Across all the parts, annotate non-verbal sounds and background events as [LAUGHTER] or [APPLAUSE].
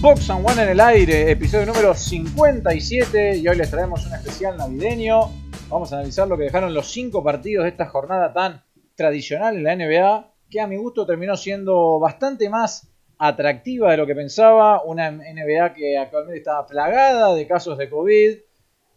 Box and One en el aire, episodio número 57 y hoy les traemos un especial navideño. Vamos a analizar lo que dejaron los 5 partidos de esta jornada tan tradicional en la NBA, que a mi gusto terminó siendo bastante más atractiva de lo que pensaba. Una NBA que actualmente está plagada de casos de COVID,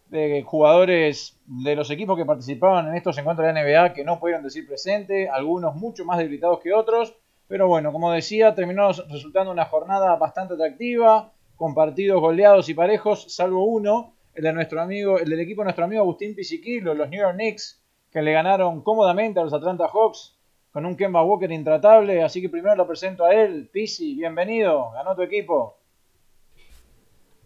de jugadores de los equipos que participaban en estos encuentros de la NBA que no pudieron decir presente, algunos mucho más debilitados que otros. Pero bueno, como decía, terminó resultando una jornada bastante atractiva, con partidos goleados y parejos, salvo uno, el de nuestro amigo, el del equipo de nuestro amigo Agustín Pisiquilo, los New York Knicks, que le ganaron cómodamente a los Atlanta Hawks con un Kemba Walker intratable. Así que primero lo presento a él. Pisi, bienvenido, ganó tu equipo.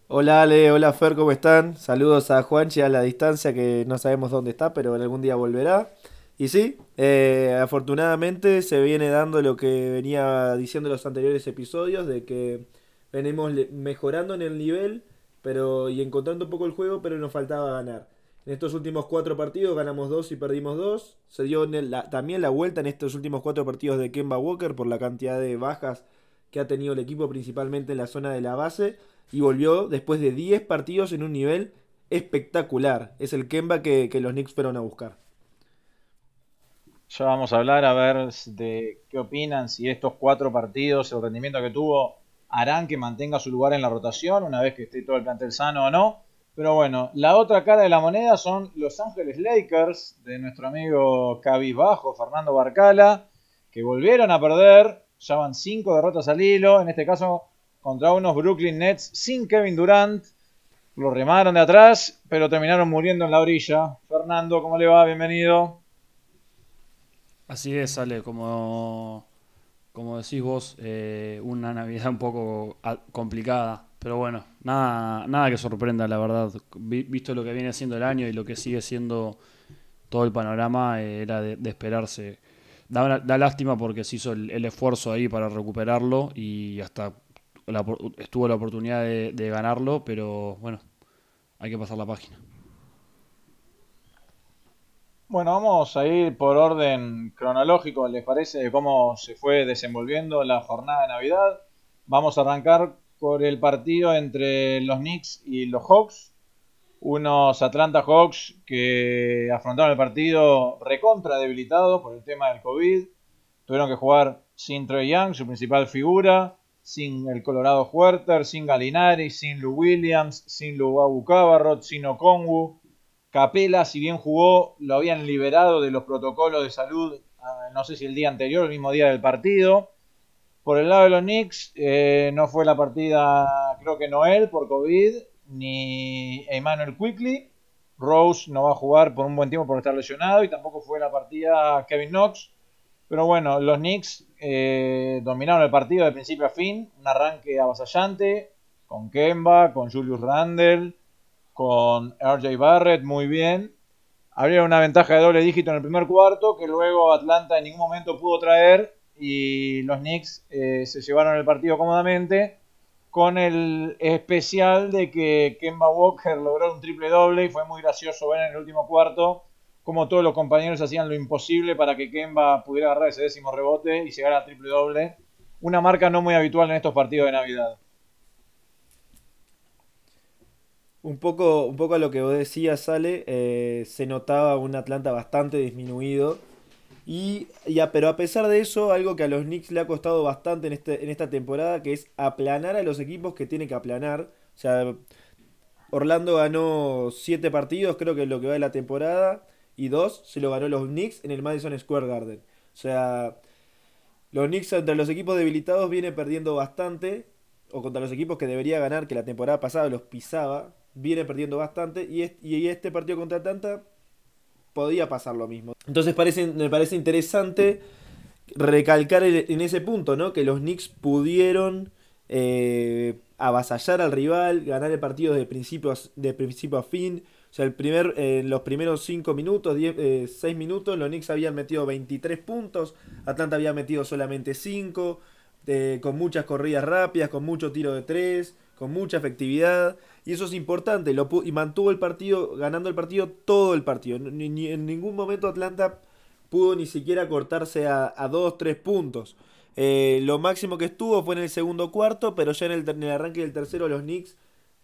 Hola Ale, hola Fer, ¿cómo están? Saludos a Juanchi a la distancia que no sabemos dónde está, pero algún día volverá. Y sí, eh, afortunadamente se viene dando lo que venía diciendo en los anteriores episodios, de que venimos mejorando en el nivel pero y encontrando un poco el juego, pero nos faltaba ganar. En estos últimos cuatro partidos ganamos dos y perdimos dos. Se dio también la vuelta en estos últimos cuatro partidos de Kemba Walker por la cantidad de bajas que ha tenido el equipo, principalmente en la zona de la base. Y volvió después de 10 partidos en un nivel espectacular. Es el Kemba que, que los Knicks fueron a buscar. Ya vamos a hablar a ver de qué opinan, si estos cuatro partidos, el rendimiento que tuvo, harán que mantenga su lugar en la rotación una vez que esté todo el plantel sano o no. Pero bueno, la otra cara de la moneda son Los Ángeles Lakers de nuestro amigo Bajo, Fernando Barcala, que volvieron a perder, ya van cinco derrotas al hilo, en este caso contra unos Brooklyn Nets sin Kevin Durant. Lo remaron de atrás, pero terminaron muriendo en la orilla. Fernando, ¿cómo le va? Bienvenido. Así es, Ale, como, como decís vos, eh, una Navidad un poco complicada, pero bueno, nada, nada que sorprenda, la verdad. Visto lo que viene siendo el año y lo que sigue siendo todo el panorama, eh, era de, esperarse. Da, da, lástima porque se hizo el, esfuerzo ahí para recuperarlo y hasta estuvo la oportunidad de ganarlo, pero bueno, hay que pasar la página. Bueno, vamos a ir por orden cronológico, ¿les parece? De cómo se fue desenvolviendo la jornada de Navidad. Vamos a arrancar por el partido entre los Knicks y los Hawks. Unos Atlanta Hawks que afrontaron el partido recontra debilitado por el tema del COVID. Tuvieron que jugar sin Trey Young, su principal figura, sin el Colorado Huerter, sin Galinari, sin Lou Williams, sin Luau Cabarrot, sin Okongu Capela, si bien jugó, lo habían liberado de los protocolos de salud, ah, no sé si el día anterior, el mismo día del partido. Por el lado de los Knicks, eh, no fue la partida, creo que Noel por COVID, ni Emmanuel Quickly. Rose no va a jugar por un buen tiempo por estar lesionado y tampoco fue la partida Kevin Knox. Pero bueno, los Knicks eh, dominaron el partido de principio a fin, un arranque avasallante con Kemba, con Julius Randle, con RJ Barrett muy bien. Habría una ventaja de doble dígito en el primer cuarto que luego Atlanta en ningún momento pudo traer y los Knicks eh, se llevaron el partido cómodamente con el especial de que Kemba Walker logró un triple doble y fue muy gracioso ver en el último cuarto cómo todos los compañeros hacían lo imposible para que Kemba pudiera agarrar ese décimo rebote y llegar al triple doble. Una marca no muy habitual en estos partidos de Navidad. Un poco, un poco a lo que vos decías, Sale, eh, se notaba un Atlanta bastante disminuido. Y, ya, pero a pesar de eso, algo que a los Knicks le ha costado bastante en, este, en esta temporada, que es aplanar a los equipos que tiene que aplanar. O sea, Orlando ganó 7 partidos, creo que es lo que va de la temporada, y 2 se lo ganó los Knicks en el Madison Square Garden. O sea, los Knicks entre los equipos debilitados viene perdiendo bastante, o contra los equipos que debería ganar, que la temporada pasada los pisaba viene perdiendo bastante y, este partido contra Atlanta podía pasar lo mismo. Entonces me parece interesante recalcar en ese punto, ¿no? Que los Knicks pudieron eh, avasallar al rival, ganar el partido de principio a, de principio a fin. O los primeros 5 minutos, 6 eh, minutos, los Knicks habían metido 23 puntos, Atlanta había metido solamente 5, eh, con muchas corridas rápidas, con mucho tiro de 3, con mucha efectividad. Y eso es importante. Y mantuvo el partido, ganando el partido todo el partido. Ni, en ningún momento Atlanta pudo ni siquiera cortarse a, 2, 3 puntos. Eh, lo máximo que estuvo fue en el segundo cuarto, pero ya en el, arranque del tercero los Knicks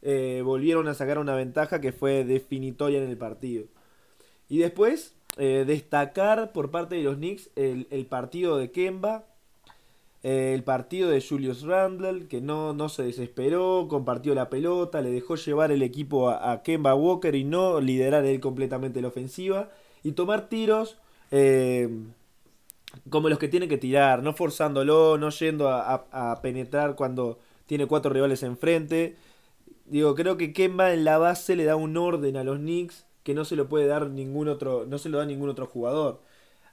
eh, volvieron a sacar una ventaja que fue definitoria en el partido. Y después, eh, destacar por parte de los Knicks el partido de Kemba, eh, el partido de Julius Randle, que no, no se desesperó, compartió la pelota, le dejó llevar el equipo a, Kemba Walker y no liderar él completamente la ofensiva, y tomar tiros como los que tiene que tirar, no forzándolo, no yendo a, a, a penetrar cuando tiene cuatro rivales enfrente. Digo, creo que Kemba en la base le da un orden a los Knicks que no se lo puede dar ningún otro, no se lo da ningún otro jugador.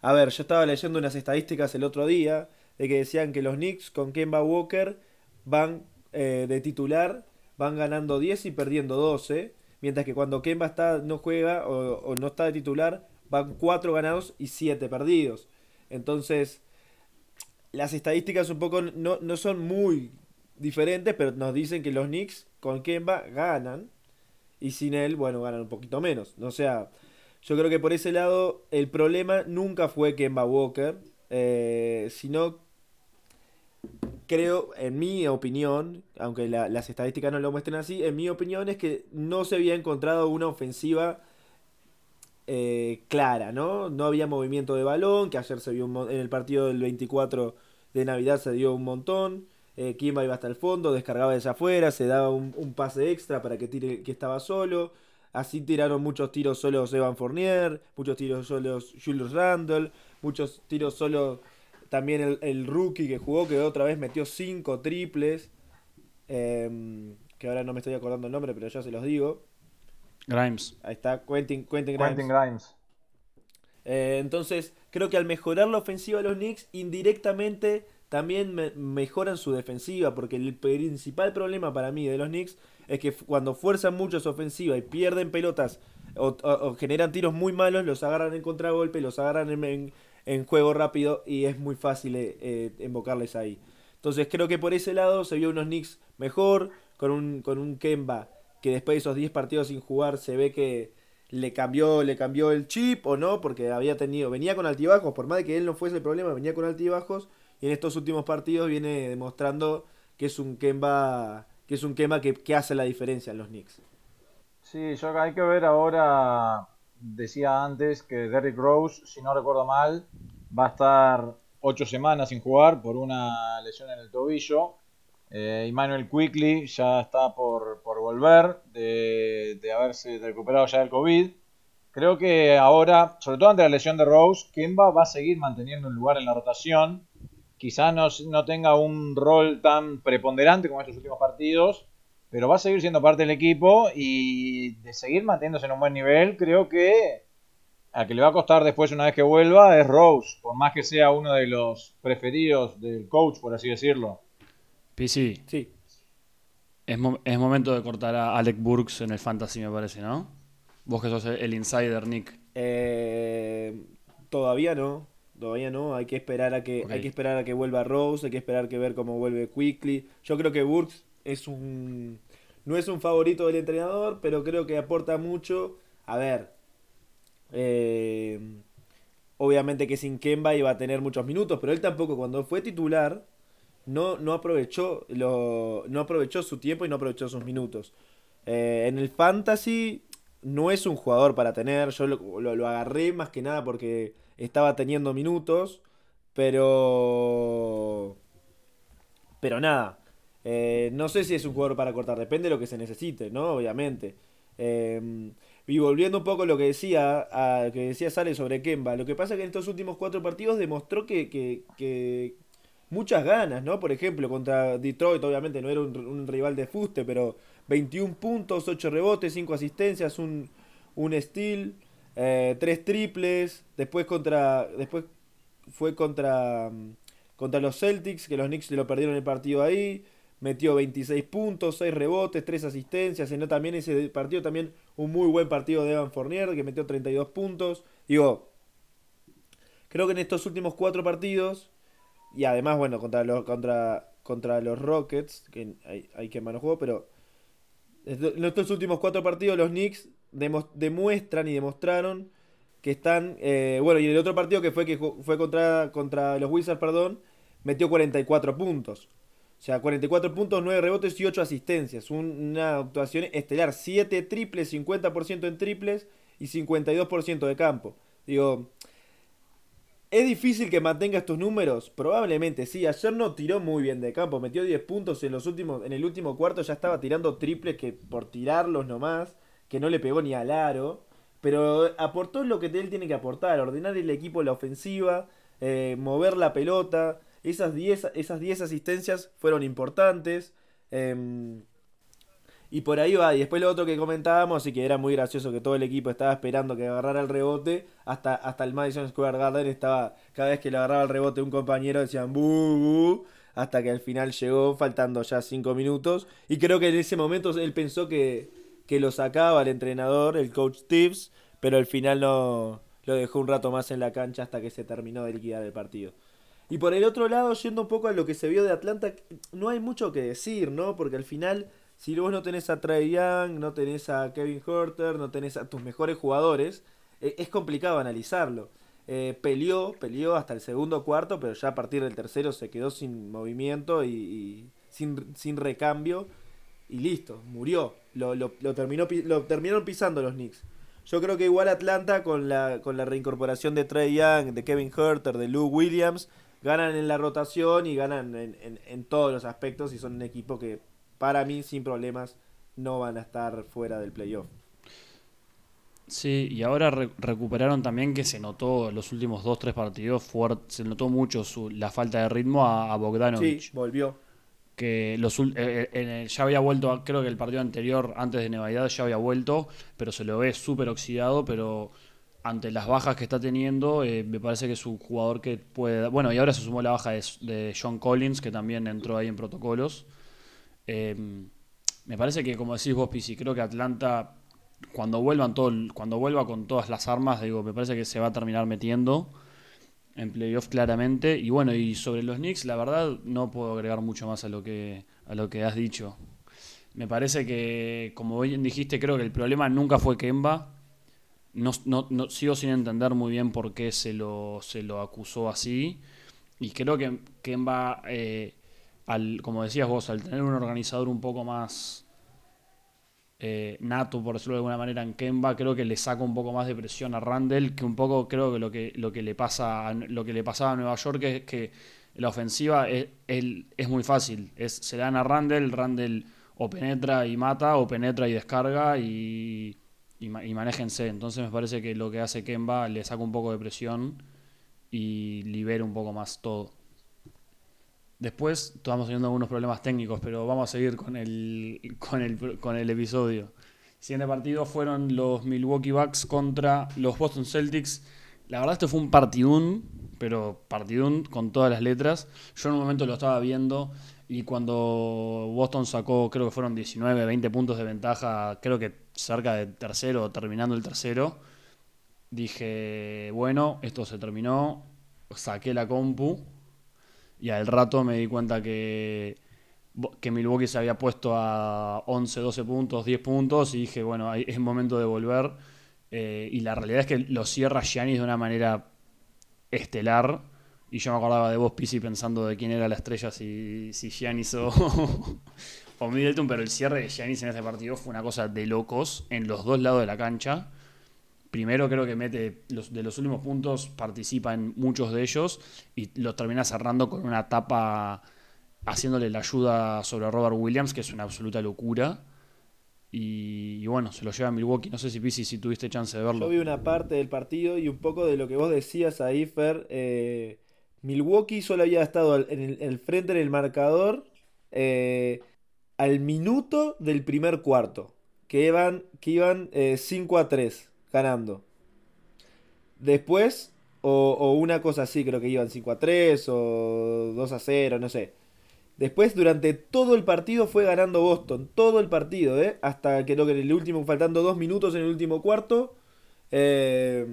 A ver, yo estaba leyendo unas estadísticas el otro día de que decían que los Knicks con Kemba Walker van eh, de titular, van ganando 10 y perdiendo 12, mientras que cuando Kemba está, no juega o, no está de titular, van 4 ganados y 7 perdidos. Entonces, las estadísticas un poco no, no son muy diferentes, pero nos dicen que los Knicks con Kemba ganan y sin él, bueno, ganan un poquito menos. O sea, yo creo que por ese lado el problema nunca fue Kemba Walker, eh, sino creo, en mi opinión, aunque la, las estadísticas no lo muestren así, en mi opinión es que no se había encontrado una ofensiva eh, clara, ¿no? No había movimiento de balón, que ayer se vio un, en el partido del 24 de Navidad se dio un montón. Eh, Kimba iba hasta el fondo, descargaba desde afuera, se daba un, un, pase extra para que tire que estaba solo. Así tiraron muchos tiros solos Evan Fournier, muchos tiros solos Julius Randle, muchos tiros solos también el, el, rookie que jugó, que otra vez metió 5 triples. Eh, que ahora no me estoy acordando el nombre, pero ya se los digo. Grimes. Ahí está, Quentin, Quentin Grimes. Quentin Grimes. Eh, entonces, creo que al mejorar la ofensiva de los Knicks, indirectamente también me mejoran su defensiva, porque el principal problema para mí de los Knicks es que cuando fuerzan mucho su ofensiva y pierden pelotas o, o, o generan tiros muy malos, los agarran en contragolpe, los agarran en, en, en juego rápido y es muy fácil eh, invocarles ahí. Entonces creo que por ese lado se vio unos Knicks mejor, con un, con un Kemba que después de esos 10 partidos sin jugar se ve que le cambió, le cambió el chip o no, porque había tenido, venía con altibajos, por más de que él no fuese el problema, venía con altibajos y en estos últimos partidos viene demostrando que es un Kemba que es un Kemba que, que hace la diferencia en los Knicks. Sí, yo hay que ver ahora, decía antes que Derrick Rose, si no recuerdo mal, va a estar ocho semanas sin jugar por una lesión en el tobillo. Eh, Emmanuel Quickly ya está por, por volver de, de, haberse recuperado ya del COVID. Creo que ahora, sobre todo ante la lesión de Rose, Kemba va a seguir manteniendo un lugar en la rotación quizá no, no, tenga un rol tan preponderante como estos últimos partidos, pero va a seguir siendo parte del equipo y de seguir manteniéndose en un buen nivel, creo que a que le va a costar después una vez que vuelva es Rose, por más que sea uno de los preferidos del coach, por así decirlo. PC. Sí. Es, mo es momento de cortar a Alec Burks en el fantasy, me parece, ¿no? Vos que sos el insider, Nick. Eh, todavía no. Todavía no, hay que esperar a que okay. hay que esperar a que vuelva Rose, hay que esperar que ver cómo vuelve Quickly. Yo creo que Burks es un no es un favorito del entrenador, pero creo que aporta mucho. A ver, eh, obviamente que sin Kemba iba a tener muchos minutos, pero él tampoco cuando fue titular no, no aprovechó lo, no aprovechó su tiempo y no aprovechó sus minutos. Eh, en el fantasy no es un jugador para tener, yo lo, lo, lo agarré más que nada porque estaba teniendo minutos, pero... Pero nada, eh, no sé si es un jugador para cortar, depende de lo que se necesite, ¿no? Obviamente. Eh, y volviendo un poco a lo que decía, a, que decía Sale sobre Kemba, lo que pasa es que en estos últimos cuatro partidos demostró que, que, que muchas ganas, ¿no? Por ejemplo, contra Detroit, obviamente no era un, un, rival de fuste, pero 21 puntos, 8 rebotes, 5 asistencias, un, un steal eh, tres triples, después contra después fue contra contra los Celtics, que los Knicks lo perdieron el partido ahí, metió 26 puntos, 6 rebotes, 3 asistencias, sino también ese partido también un muy buen partido de Evan Fournier que metió 32 puntos. Digo, creo que en estos últimos cuatro partidos y además bueno, contra los contra contra los Rockets, que hay, hay que mano juego, pero en estos últimos cuatro partidos los Knicks demuestran y demostraron que están. Eh, bueno, y en el otro partido que fue que fue contra, contra los Wizards, perdón, metió 44 puntos. O sea, 44 puntos, 9 rebotes y 8 asistencias. Una actuación estelar. 7 triples, 50% en triples y 52% de campo. Digo, ¿es difícil que mantenga estos números? Probablemente sí. Ayer no tiró muy bien de campo. Metió 10 puntos en, los últimos, en el último cuarto. Ya estaba tirando triples que por tirarlos nomás. Que no le pegó ni al aro. Pero aportó lo que él tiene que aportar. Ordenar el equipo la ofensiva. Eh, mover la pelota. Esas 10 esas diez asistencias fueron importantes. Em, y por ahí va. Y después lo otro que comentábamos, y que era muy gracioso que todo el equipo estaba esperando que agarrara el rebote. Hasta, hasta el Madison Square Garden estaba, cada vez que le agarraba el rebote un compañero decían hasta que al final llegó, faltando ya 5 minutos. Y creo que en ese momento él pensó que, que lo sacaba el entrenador, el coach Tibbs, pero al final no lo dejó un rato más en la cancha hasta que se terminó de liquidar el partido. Y por el otro lado, yendo un poco a lo que se vio de Atlanta, no hay mucho que decir, ¿no? Porque al final, si vos no tenés a Trey Young, no tenés a Kevin Herter, no tenés a tus mejores jugadores, eh, es complicado analizarlo. Eh, peleó, peleó hasta el segundo cuarto, pero ya a partir del tercero se quedó sin movimiento y, sin, sin, recambio. Y listo, murió. Lo, lo, lo, terminó, lo terminaron pisando los Knicks. Yo creo que igual Atlanta con la, con la reincorporación de Trey Young, de Kevin Herter, de Lou Williams, ganan en la rotación y ganan en, todos los aspectos y son un equipo que para mí sin problemas no van a estar fuera del playoff. Sí, y ahora recuperaron también que se notó los últimos dos, tres partidos, se notó mucho su, la falta de ritmo a, a. Sí, volvió. Que los, eh, eh, ya había vuelto, creo que el partido anterior, antes de Navidad, ya había vuelto, pero se lo ve súper oxidado, pero ante las bajas que está teniendo, eh, me parece que es un jugador que puede... Bueno, y ahora se sumó la baja de, John Collins, que también entró ahí en protocolos. Em, me parece que, como decís vos, Pisi, creo que Atlanta, cuando, vuelvan todo, cuando vuelva con todas las armas, digo, me parece que se va a terminar metiendo en playoff claramente. Y bueno, y sobre los Knicks, la verdad, no puedo agregar mucho más a lo que, a lo que has dicho. Me parece que, como bien dijiste, creo que el problema nunca fue Kemba no, no, sigo sin entender muy bien por qué se lo, se lo acusó así. Y creo que Kemba, eh, al, como decías vos, al tener un organizador un poco más eh, nato, por decirlo de alguna manera, en Kemba, creo que le saca un poco más de presión a Randall, que un poco creo que lo que, lo que, le, pasa lo que le pasaba a Nueva York es que la ofensiva es, es, muy fácil. Es, se dan a Randall, Randall o penetra y mata, o penetra y descarga, y y, manéjense. Entonces me parece que lo que hace Kemba le saca un poco de presión y libera un poco más todo. Después estamos teniendo algunos problemas técnicos, pero vamos a seguir con el, con el, con el episodio. Siguiente partido fueron los Milwaukee Bucks contra los Boston Celtics. La verdad esto fue un partidún, pero partidún con todas las letras. Yo en un momento lo estaba viendo y cuando Boston sacó, creo que fueron 19, 20 puntos de ventaja, creo que cerca de tercero, terminando el tercero, dije, bueno, esto se terminó, saqué la compu y al rato me di cuenta que, que Milwaukee se había puesto a 11, 12 puntos, 10 puntos y dije, bueno, es momento de volver. Eh, y la realidad es que lo cierra Giannis de una manera estelar y yo me acordaba de vos, Pisi, pensando de quién era la estrella, si, si Giannis o, [LAUGHS] o Middleton, pero el cierre de Giannis en ese partido fue una cosa de locos en los dos lados de la cancha. Primero creo que mete los, de los últimos puntos, participa en muchos de ellos y lo termina cerrando con una tapa haciéndole la ayuda sobre Robert Williams, que es una absoluta locura. Y, bueno, se lo lleva a Milwaukee. No sé si Pisi, si tuviste chance de verlo. Yo vi una parte del partido y un poco de lo que vos decías ahí, Fer. Eh, Milwaukee solo había estado en el, frente en el marcador eh, al minuto del primer cuarto, que iban, que iban 5 eh, a 3 ganando. Después, o, una cosa así, creo que iban 5 a 3 o 2 a 0, no sé. Después, durante todo el partido fue ganando Boston. Todo el partido, ¿eh? Hasta que, que en el último, faltando 2 minutos en el último cuarto. Eh,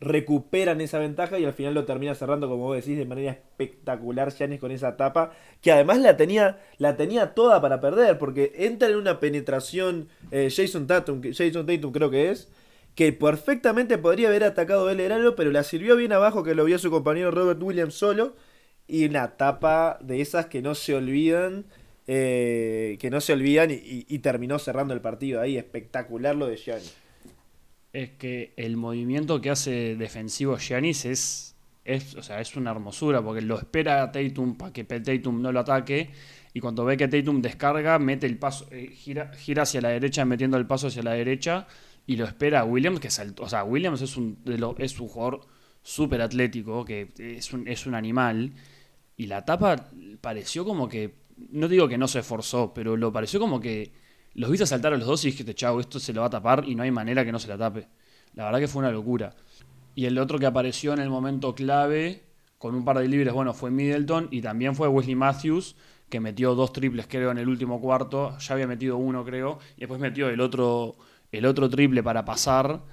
recuperan esa ventaja y al final lo termina cerrando, como vos decís, de manera espectacular Giannis con esa tapa, que además la tenía, la tenía toda para perder, porque entra en una penetración eh, Jason, Tatum, Jason Tatum creo que es, que perfectamente podría haber atacado el herano, pero la sirvió bien abajo, que lo vio su compañero Robert Williams solo, y una tapa de esas que no se olvidan. Eh, que no se olvidan y, terminó cerrando el partido ahí. Espectacular lo de Giannis. Es que el movimiento que hace defensivo Giannis es, es, o sea, es una hermosura porque lo espera a Tatum para que Tatum no lo ataque y cuando ve que Tatum descarga, mete el paso, eh, gira, gira hacia la derecha metiendo el paso hacia la derecha y lo espera a Williams que saltó. O sea, Williams es un, es un jugador súper atlético, que es un, es un animal. Y la tapa pareció como que, no digo que no se esforzó, pero lo pareció como que los viste saltar a los dos y dijiste, chao, esto se lo va a tapar y no hay manera que no se la tape. La verdad que fue una locura. Y el otro que apareció en el momento clave, con un par de libres, bueno, fue Middleton y también fue Wesley Matthews, que metió dos triples, creo, en el último cuarto. Ya había metido uno, creo, y después metió el otro, el otro triple para pasar.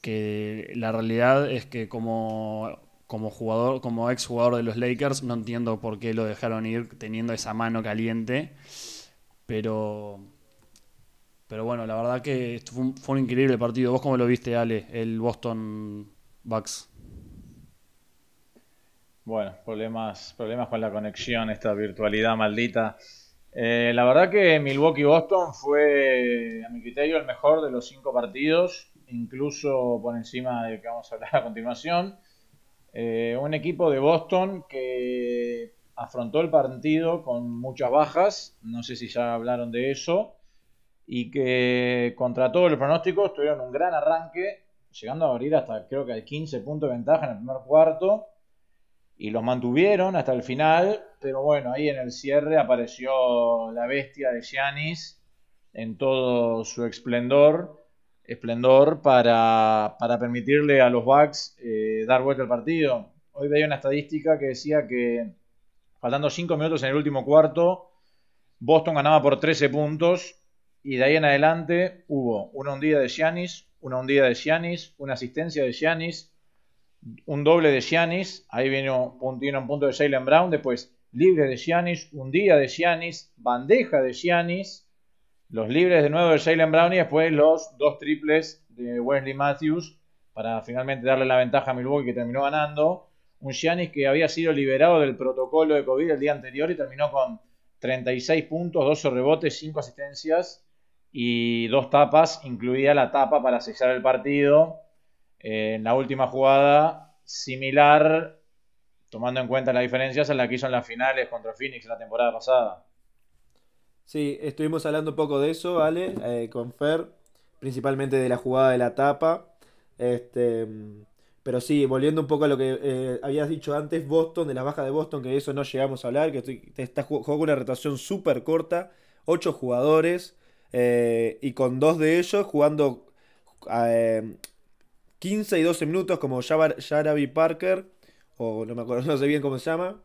Que la realidad es que como, como jugador, como ex jugador de los Lakers, no entiendo por qué lo dejaron ir teniendo esa mano caliente. Pero. Pero bueno, la verdad que fue un, increíble partido. ¿Vos cómo lo viste, Ale, el Boston Bucks? Bueno, problemas, problemas con la conexión, esta virtualidad maldita. Eh, la verdad que Milwaukee-Boston fue, a mi criterio, el mejor de los cinco partidos, incluso por encima del que vamos a hablar a continuación. Eh, un equipo de Boston que afrontó el partido con muchas bajas, no sé si ya hablaron de eso, y que contra todos los pronósticos tuvieron un gran arranque, llegando a abrir hasta creo que al 15 puntos de ventaja en el primer cuarto y los mantuvieron hasta el final, pero bueno, ahí en el cierre apareció la bestia de Giannis en todo su esplendor, esplendor para, permitirle a los Bucks eh, dar vuelta al partido. Hoy veía una estadística que decía que faltando 5 minutos en el último cuarto, Boston ganaba por 13 puntos y de ahí en adelante hubo una hundida de Giannis, una hundida de Giannis, una asistencia de Giannis, un doble de Giannis, ahí vino un, un punto de Jalen Brown, después libre de Giannis, un día de Giannis, bandeja de Giannis, los libres de nuevo de Jalen Brown y después los dos triples de Wesley Matthews para finalmente darle la ventaja a Milwaukee que terminó ganando. Un Giannis que había sido liberado del protocolo de COVID el día anterior y terminó con 36 puntos, 12 rebotes, 5 asistencias y dos tapas, incluida la tapa para sellar el partido en la última jugada similar, tomando en cuenta las diferencias, a la que hizo en las finales contra Phoenix la temporada pasada. Sí, estuvimos hablando un poco de eso, Ale, eh, con Fer, principalmente de la jugada de la tapa. Este, pero sí, volviendo un poco a lo que eh, habías dicho antes, Boston, de las bajas de Boston, que de eso no llegamos a hablar, que está, jugó una rotación súper corta, ocho jugadores, eh, y con dos de ellos jugando 15 y 12 minutos como Jarabi Parker, o no me acuerdo, [LAUGHS] no sé bien cómo se llama,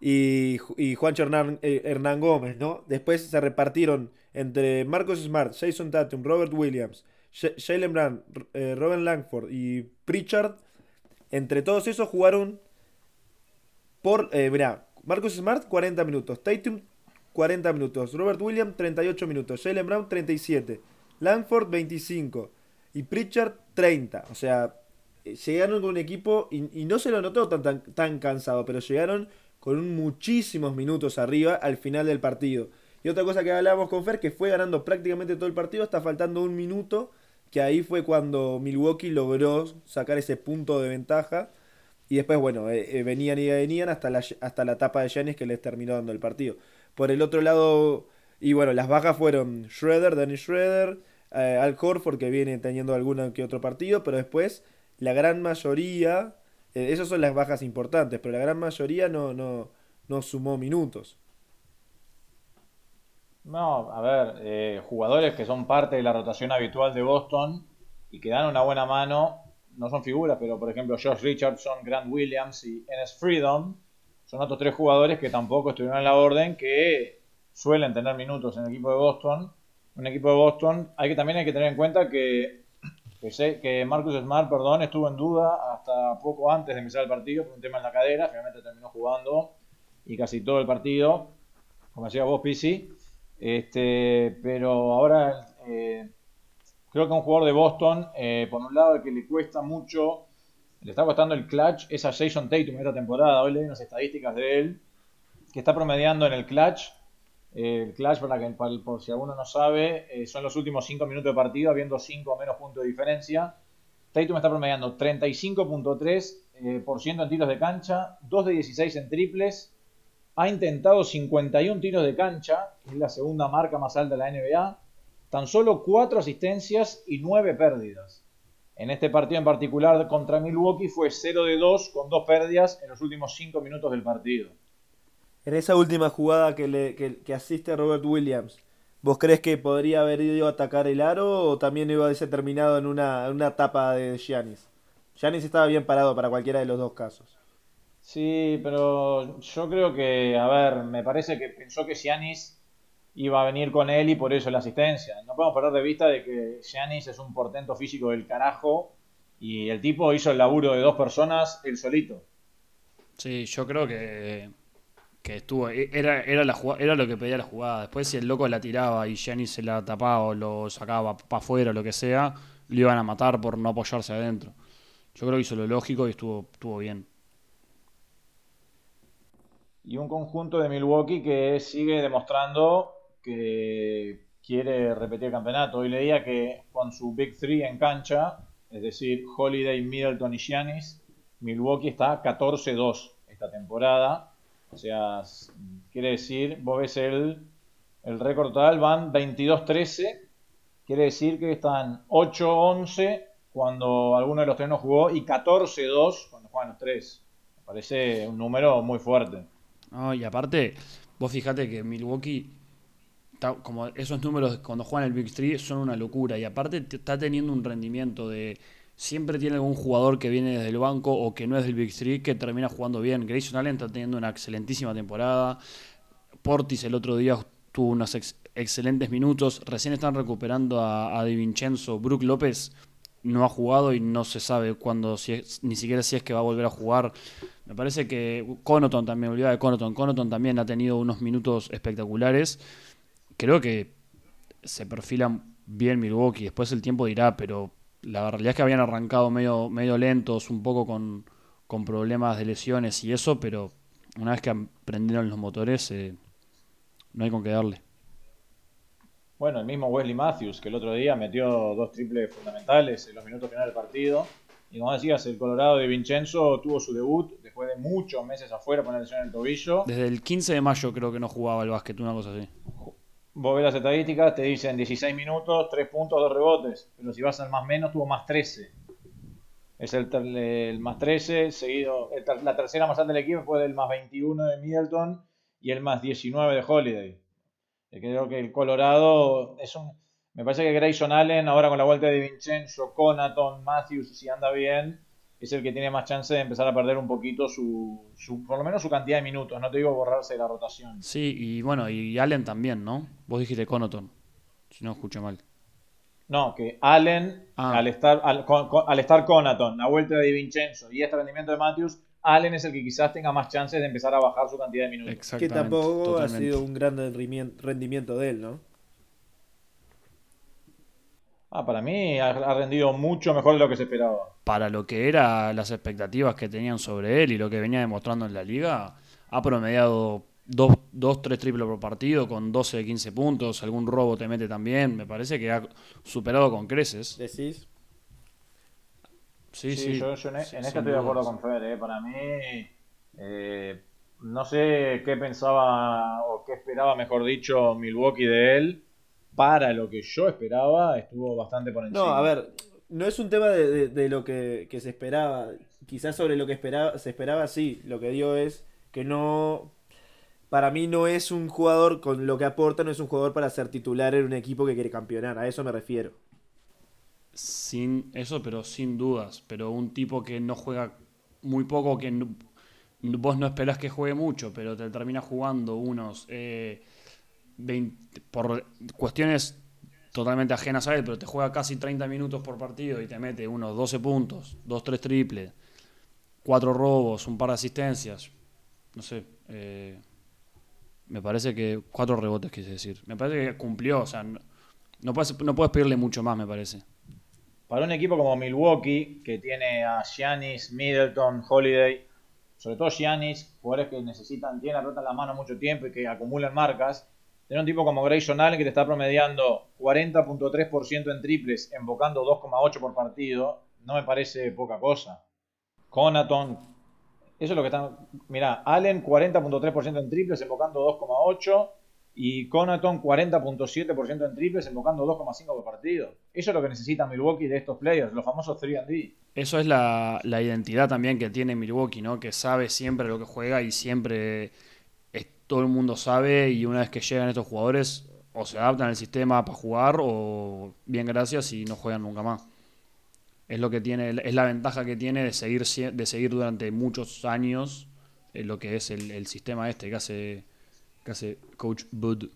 y, y Juancho Hernán, eh, Hernán, Gómez, ¿no? Después se repartieron entre Marcos Smart, Jason Tatum, Robert Williams, Jalen eh, Robin Langford y Pritchard. Entre todos esos jugaron por, eh, mirá, Marcus Smart 40 minutos, Tatum 40 minutos, Robert Williams 38 minutos, Jalen Brown 37, Langford 25, y Pritchard 30. O sea, eh, llegaron con un equipo y, no se lo notó tan, tan, cansado, pero llegaron con muchísimos minutos arriba al final del partido. Y otra cosa que hablábamos con Fer, que fue ganando prácticamente todo el partido, está faltando un minuto, que ahí fue cuando Milwaukee logró sacar ese punto de ventaja. Y después, bueno, eh, eh, venían y venían hasta la, hasta la etapa de Janis que les terminó dando el partido. Por el otro lado, y bueno, las bajas fueron Schroeder, Danny Schroeder, eh, Al Horford que viene teniendo alguno que otro partido, pero después la gran mayoría, eh, esas son las bajas importantes, pero la gran mayoría no, no, no sumó minutos. No, a ver, eh, jugadores que son parte de la rotación habitual de Boston y que dan una buena mano, no son figuras, pero por ejemplo Josh Richardson, Grant Williams y Enes Freedom son otros tres jugadores que tampoco estuvieron en la orden, que suelen tener minutos en el equipo de Boston un equipo de Boston. Hay que también hay que tener en cuenta que, que, Marcus Smart, perdón, estuvo en duda hasta poco antes de empezar el partido por un tema en la cadera. Finalmente terminó jugando y casi todo el partido, como decía vos, Pisi. Este, pero ahora eh, creo que un jugador de Boston, eh, por un lado, que le cuesta mucho le está costando el clutch es a Jason Tatum esta temporada. Hoy leí unas estadísticas de él que está promediando en el clutch. Eh, el clutch, para que, por si alguno no sabe, eh, son los últimos 5 minutos de partido, habiendo 5 o menos puntos de diferencia. Tatum está promediando 35.3% eh, en tiros de cancha, 2 de 16 en triples. Ha intentado 51 tiros de cancha, es la segunda marca más alta de la NBA. Tan solo 4 asistencias y 9 pérdidas. En este partido en particular contra Milwaukee fue 0 de 2 con dos pérdidas en los últimos 5 minutos del partido. En esa última jugada que, le, que, asiste Robert Williams, ¿vos crees que podría haber ido a atacar el aro o también iba a ser terminado en una, en una tapa de Giannis? Giannis estaba bien parado para cualquiera de los dos casos. Sí, pero yo creo que, a ver, me parece que pensó que Giannis iba a venir con él y por eso la asistencia. No podemos perder de vista de que Giannis es un portento físico del carajo y el tipo hizo el laburo de dos personas él solito. Sí, yo creo que, que estuvo era, era, la, era lo que pedía la jugada. Después si el loco la tiraba y Giannis se la tapaba o lo sacaba para afuera o lo que sea, lo iban a matar por no apoyarse adentro. Yo creo que hizo lo lógico y estuvo, estuvo bien y un conjunto de Milwaukee que sigue demostrando que quiere repetir el campeonato. Hoy leía que con su Big Three en cancha, es decir, Holiday, Middleton y Giannis, Milwaukee está 14-2 esta temporada. O sea, quiere decir, vos ves el, el récord total, van 22-13. Quiere decir que están 8-11 cuando alguno de los tres no jugó y 14-2 cuando juegan los tres. Parece un número muy fuerte. y aparte, vos fijate que Milwaukee como esos números cuando juegan el Big Three son una locura y aparte está teniendo un rendimiento de siempre tiene algún jugador que viene desde el banco o que no es del Big Three que termina jugando bien. Grayson Allen está teniendo una excelentísima temporada. Portis el otro día tuvo unos excelentes minutos. Recién están recuperando a, a Di Vincenzo. Brook López no ha jugado y no se sabe cuándo, si ni siquiera si es que va a volver a jugar. Me parece que Conoton también, de Conoton. Conoton también ha tenido unos minutos espectaculares creo que se perfilan bien Milwaukee. Después el tiempo dirá, pero la realidad es que habían arrancado medio, medio lentos, un poco con, problemas de lesiones y eso, pero una vez que aprendieron los motores, eh, no hay con qué darle. Bueno, el mismo Wesley Matthews, que el otro día metió dos triples fundamentales en los minutos finales del partido. Y como decías, el Colorado de Vincenzo tuvo su debut después de muchos meses afuera por una lesión en el tobillo. Desde el 15 de mayo creo que no jugaba el básquet, una cosa así vos ves las estadísticas, te dicen 16 minutos, 3 puntos, 2 rebotes. Pero si vas al más menos, tuvo más 13. Es el, más 13, seguido. la tercera más alta del equipo fue del más 21 de Middleton y el más 19 de Holiday. Creo que el Colorado es un. Me parece que Grayson Allen, ahora con la vuelta de Vincenzo, Conaton, Matthews, si anda bien, es el que tiene más chance de empezar a perder un poquito su, por lo menos su cantidad de minutos, no te digo borrarse de la rotación. Sí, y bueno, y Allen también, ¿no? Vos dijiste Conoton, si no escucho mal. No, que Allen, ah. al, estar, al, al, estar Conaton, la vuelta de Vincenzo y este rendimiento de Matthews, Allen es el que quizás tenga más chances de empezar a bajar su cantidad de minutos. Que tampoco ha sido un gran rendimiento de él, ¿no? Ah, para mí ha, rendido mucho mejor de lo que se esperaba. Para lo que eran las expectativas que tenían sobre él y lo que venía demostrando en la liga, ha promediado 2, 3 triples por partido con 12, 15 puntos. Algún robo te mete también. Me parece que ha superado con creces. ¿Decís? Sí, sí. Yo, en, esto estoy de acuerdo con Fer. ¿eh? Para mí, eh, no sé qué pensaba o qué esperaba, mejor dicho, Milwaukee de él para lo que yo esperaba, estuvo bastante por encima. No, a ver, no es un tema de, lo que, se esperaba. Quizás sobre lo que esperaba, se esperaba, sí. Lo que dio es que no. Para mí no es un jugador con lo que aporta, no es un jugador para ser titular en un equipo que quiere campeonar. A eso me refiero. Sin eso, pero sin dudas. Pero un tipo que no juega muy poco, que vos no esperás que juegue mucho, pero te termina jugando unos. Eh, por cuestiones totalmente ajenas a él, pero te juega casi 30 minutos por partido y te mete unos 12 puntos, 2-3 triples, 4 robos, un par de asistencias, no sé, eh, me parece que 4 rebotes, quise decir, me parece que cumplió, o sea, no, puedes, no puedes pedirle mucho más, me parece. para un equipo como Milwaukee, que tiene a Giannis, Middleton, Holiday, sobre todo Giannis, jugadores que necesitan, tienen la pelota en la mano mucho tiempo y que acumulan marcas, tener un tipo como Grayson Allen que te está promediando 40.3% en triples, embocando 2,8 por partido, no me parece poca cosa. Conaton, eso es lo que están. Mira, Allen 40.3% en triples, embocando 2,8 y Conaton 40.7% en triples, embocando 2,5 por partido. Eso es lo que necesita Milwaukee de estos players, los famosos 3D. Eso es la, identidad también que tiene Milwaukee, ¿no? Que sabe siempre lo que juega y siempre todo el mundo sabe y una vez que llegan estos jugadores o se adaptan al sistema para jugar o bien gracias y no juegan nunca más. Es lo que tiene, es la ventaja que tiene de seguir, de seguir durante muchos años lo que es el, el sistema este que hace hace Coach Bud.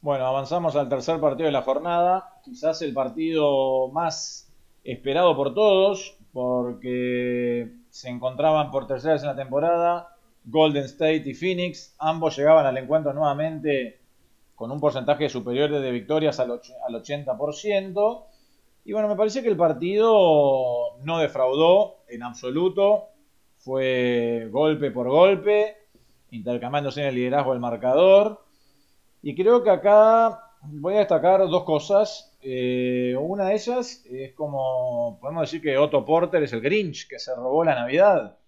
Bueno, avanzamos al tercer partido de la jornada. Quizás el partido más esperado por todos, porque se encontraban por tercera vez en la temporada Golden State y Phoenix. Ambos llegaban al encuentro nuevamente con un porcentaje superior de victorias al 80%. Y bueno, me parece que el partido no defraudó en absoluto fue golpe por golpe, intercambiándose en el liderazgo del marcador. Y creo que acá voy a destacar dos cosas. Eh, una de ellas es como, podemos decir que Otto Porter es el Grinch que se robó la Navidad.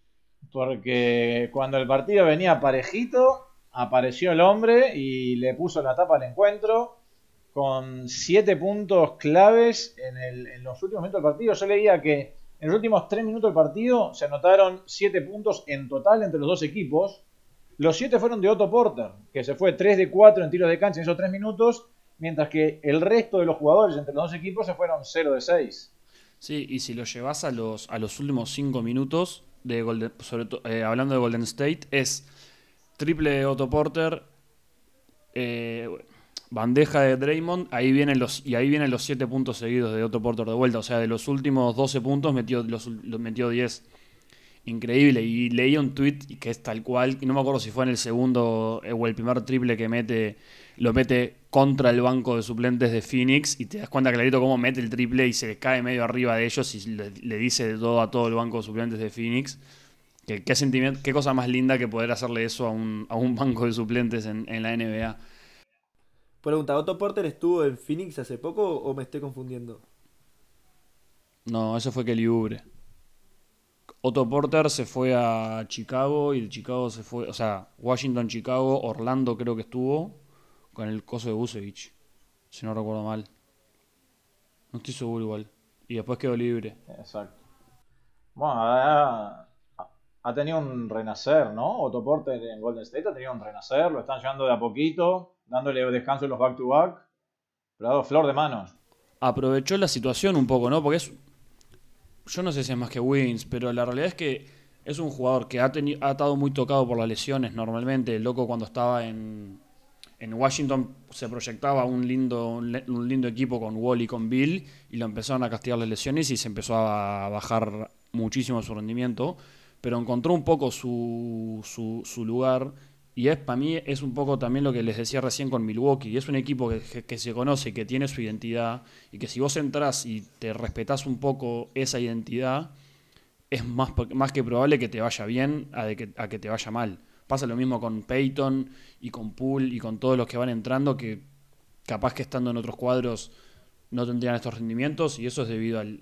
Porque cuando el partido venía parejito, apareció el hombre y le puso la tapa al encuentro con siete puntos claves en, los últimos momentos del partido. Yo leía que en los últimos tres minutos del partido se anotaron siete puntos en total entre los dos equipos. Los siete fueron de Otto Porter, que se fue 3 de 4 en tiros de cancha en esos tres minutos, mientras que el resto de los jugadores entre los dos equipos se fueron 0 de 6. Sí, y si lo llevas a los, a los últimos cinco minutos, de Golden, sobre eh, hablando de Golden State, es triple Otto Porter, eh, bandeja de Draymond, ahí vienen los, y ahí vienen los 7 puntos seguidos de Otto Porter de vuelta. O sea, de los últimos 12 puntos metió, los, metió 10. Increíble. Y leí un tweet que es tal cual, y no me acuerdo si fue en el segundo eh, o el primer triple que mete, lo mete contra el banco de suplentes de Phoenix, y te das cuenta clarito cómo mete el triple y se cae medio arriba de ellos y le, dice de todo a todo el banco de suplentes de Phoenix. ¿Qué, qué, sentimiento, qué cosa más linda que poder hacerle eso a un, a un [LAUGHS] banco de suplentes en, en la NBA. Pregunta, ¿Otto Porter estuvo en Phoenix hace poco o me estoy confundiendo? No, eso fue Kelly Ubre. Otto Porter se fue a Chicago y de Chicago se fue, o sea, Washington, Chicago, Orlando creo que estuvo con el coso de Busevich, si no recuerdo mal. No estoy seguro igual. Y después quedó libre. Exacto. Bueno, ha, ha tenido un renacer, ¿no? Otto Porter en Golden State ha tenido un renacer, lo están llevando de a poquito dándole descanso en los back-to-back, pero ha dado flor de manos. Aprovechó la situación un poco, ¿no? Porque es. Yo no sé si es más que Wins, pero la realidad es que es un jugador que ha, ha estado muy tocado por las lesiones normalmente. El loco cuando estaba en, en Washington se proyectaba un lindo, un lindo equipo con Wall y con Bill y lo empezaron a castigar las lesiones y se empezó a bajar muchísimo su rendimiento. Pero encontró un poco su, su lugar y es para mí es un poco también lo que les decía recién con Milwaukee. Es un equipo que, se conoce, que tiene su identidad. Y que si vos entras y te respetás un poco esa identidad, es más, más que probable que te vaya bien a, que, a que te vaya mal. Pasa lo mismo con Peyton y con Poole y con todos los que van entrando que capaz que estando en otros cuadros no tendrían estos rendimientos y eso es debido al,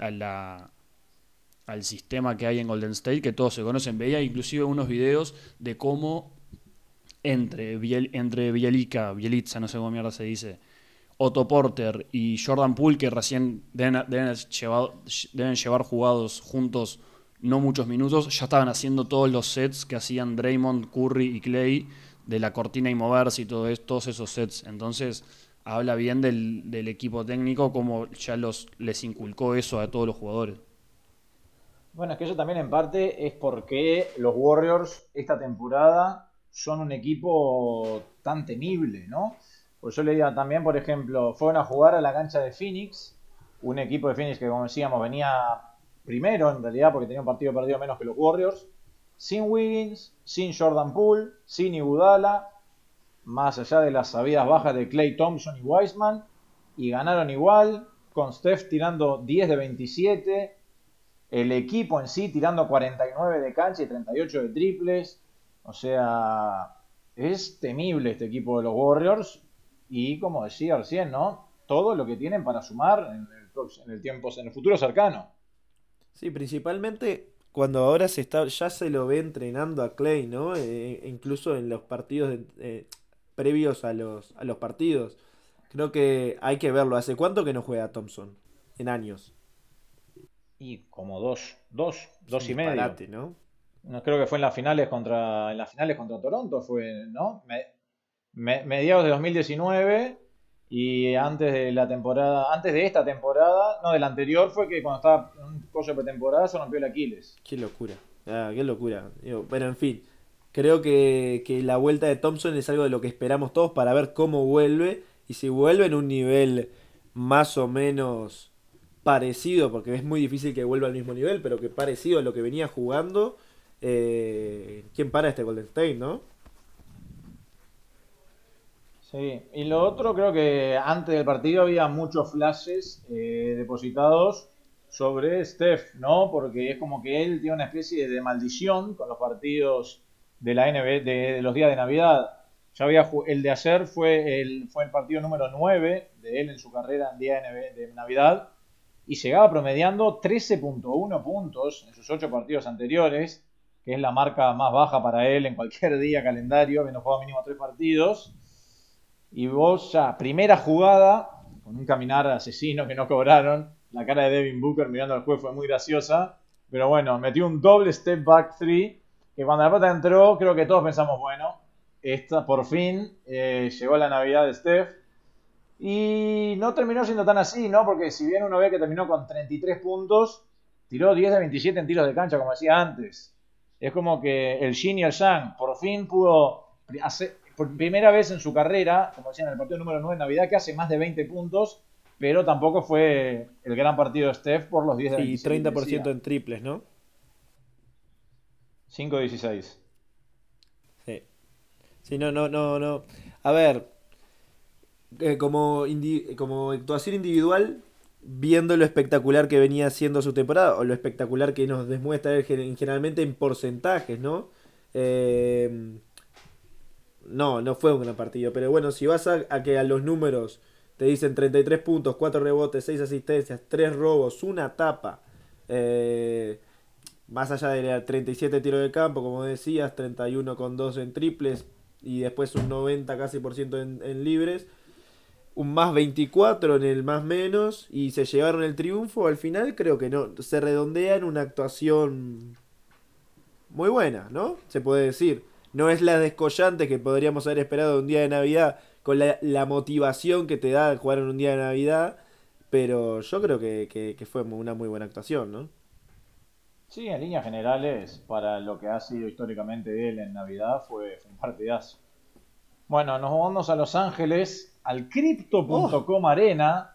al sistema que hay en Golden State, que todos se conocen. Veía inclusive unos videos de cómo entre, Biel, entre Bielica, Bielitza, no sé cómo mierda se dice, Otto Porter y Jordan Poole, que recién deben, deben, llevar jugados juntos no muchos minutos, ya estaban haciendo todos los sets que hacían Draymond, Curry y Clay de la cortina y moverse y todo todos esos sets. Entonces, habla bien del, del, equipo técnico, como ya los, les inculcó eso a todos los jugadores. Bueno, es que eso también en parte es porque los Warriors esta temporada son un equipo tan temible, ¿no? Pues yo leía también, por ejemplo, fueron a jugar a la cancha de Phoenix, un equipo de Phoenix que, como decíamos, venía primero en realidad porque tenía un partido perdido menos que los Warriors, sin Wiggins, sin Jordan Poole, sin Iguodala, más allá de las sabidas bajas de Clay Thompson y Wiseman, y ganaron igual, con Steph tirando 10 de 27, el equipo en sí tirando 49 de cancha y 38 de triples. O sea, es temible este equipo de los Warriors y como decía recién, ¿no? Todo lo que tienen para sumar en el, en el tiempo, en el futuro cercano. Sí, principalmente cuando ahora se está, ya se lo ve entrenando a Clay, ¿no? Eh, incluso en los partidos eh, previos a los, a los partidos. Creo que hay que verlo. ¿Hace cuánto que no juega Thompson? En años. Y como dos, dos, dos y medio. ¿no? ¿No? Creo que fue en las finales contra, en las finales contra Toronto, fue, ¿no? mediados de 2019 y antes de la temporada, antes de esta temporada, no, de la anterior fue que cuando estaba en un coche pretemporada se rompió el Aquiles. Qué locura, ah, qué locura. Pero en fin, creo que, que la vuelta de Thompson es algo de lo que esperamos todos para ver cómo vuelve y si vuelve en un nivel más o menos parecido, porque es muy difícil que vuelva al mismo nivel, pero que parecido a lo que venía jugando, eh, ¿quién para este Golden State, no? Sí, y lo otro creo que antes del partido había muchos flashes eh, depositados sobre Steph, ¿no? Porque es como que él tiene una especie de maldición con los partidos de la NBA, de los días de Navidad ya había el de ayer fue el, fue el partido número 9 de él en su carrera en día de Navidad y llegaba promediando 13.1 puntos en sus 8 partidos anteriores, que es la marca más baja para él en cualquier [LAUGHS] día calendario, habiendo jugado mínimo 3 partidos. Y vos ya, primera jugada, con un caminar asesino que no cobraron, la cara de Devin Booker mirando al juez fue muy graciosa, pero bueno, metió un doble step back 3, que cuando la pelota entró, creo que todos pensamos, bueno, esta por fin eh, llegó la Navidad de Steph. Y no terminó siendo tan así, ¿no? Porque si bien uno ve que terminó con 33 puntos, tiró 10 de 27 en tiros de cancha, como decía antes. Es como que el Shin y el Shang por fin pudo hacer, por primera vez en su carrera, como decía en el partido número 9 de Navidad, que hace más de 20 puntos, pero tampoco fue el gran partido de Steph por los 10 de 27. Y 30% en triples, ¿no? 5-16. Sí, no, no, no, no. A ver, eh, como, como actuación individual, viendo lo espectacular que venía siendo su temporada, o lo espectacular que nos demuestra él generalmente en porcentajes, ¿no? Eh, no, no fue un gran partido, pero bueno, si vas a, que a los números te dicen 33 puntos, 4 rebotes, 6 asistencias, 3 robos, una tapa, eh, más allá de 37 tiros de campo, como decías, 31 con 2 en triples, y después un 90 casi por ciento en, libres. Un más 24 en el más menos y se llevaron el triunfo. Al final creo que no, se redondea en una actuación muy buena, ¿no? Se puede decir. No es la descollante que podríamos haber esperado un día de Navidad con la, motivación que te da jugar en un día de Navidad. Pero yo creo que, que fue una muy buena actuación, ¿no? Sí, en líneas generales, para lo que ha sido históricamente él en Navidad, fue, un partidazo. Bueno, nos vamos a Los Ángeles, al Crypto.com oh. Arena,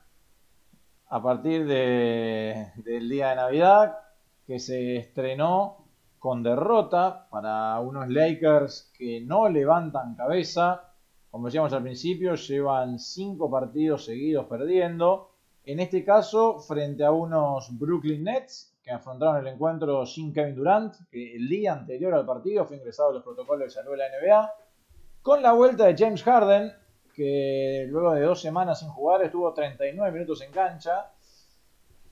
a partir de, del día de Navidad, que se estrenó con derrota para unos Lakers que no levantan cabeza. Como decíamos al principio, llevan cinco partidos seguidos perdiendo. En este caso, frente a unos Brooklyn Nets que afrontaron el encuentro sin Kevin Durant, que el día anterior al partido fue ingresado a los protocolos de salud de la NBA, con la vuelta de James Harden, que luego de dos semanas sin jugar estuvo 39 minutos en cancha.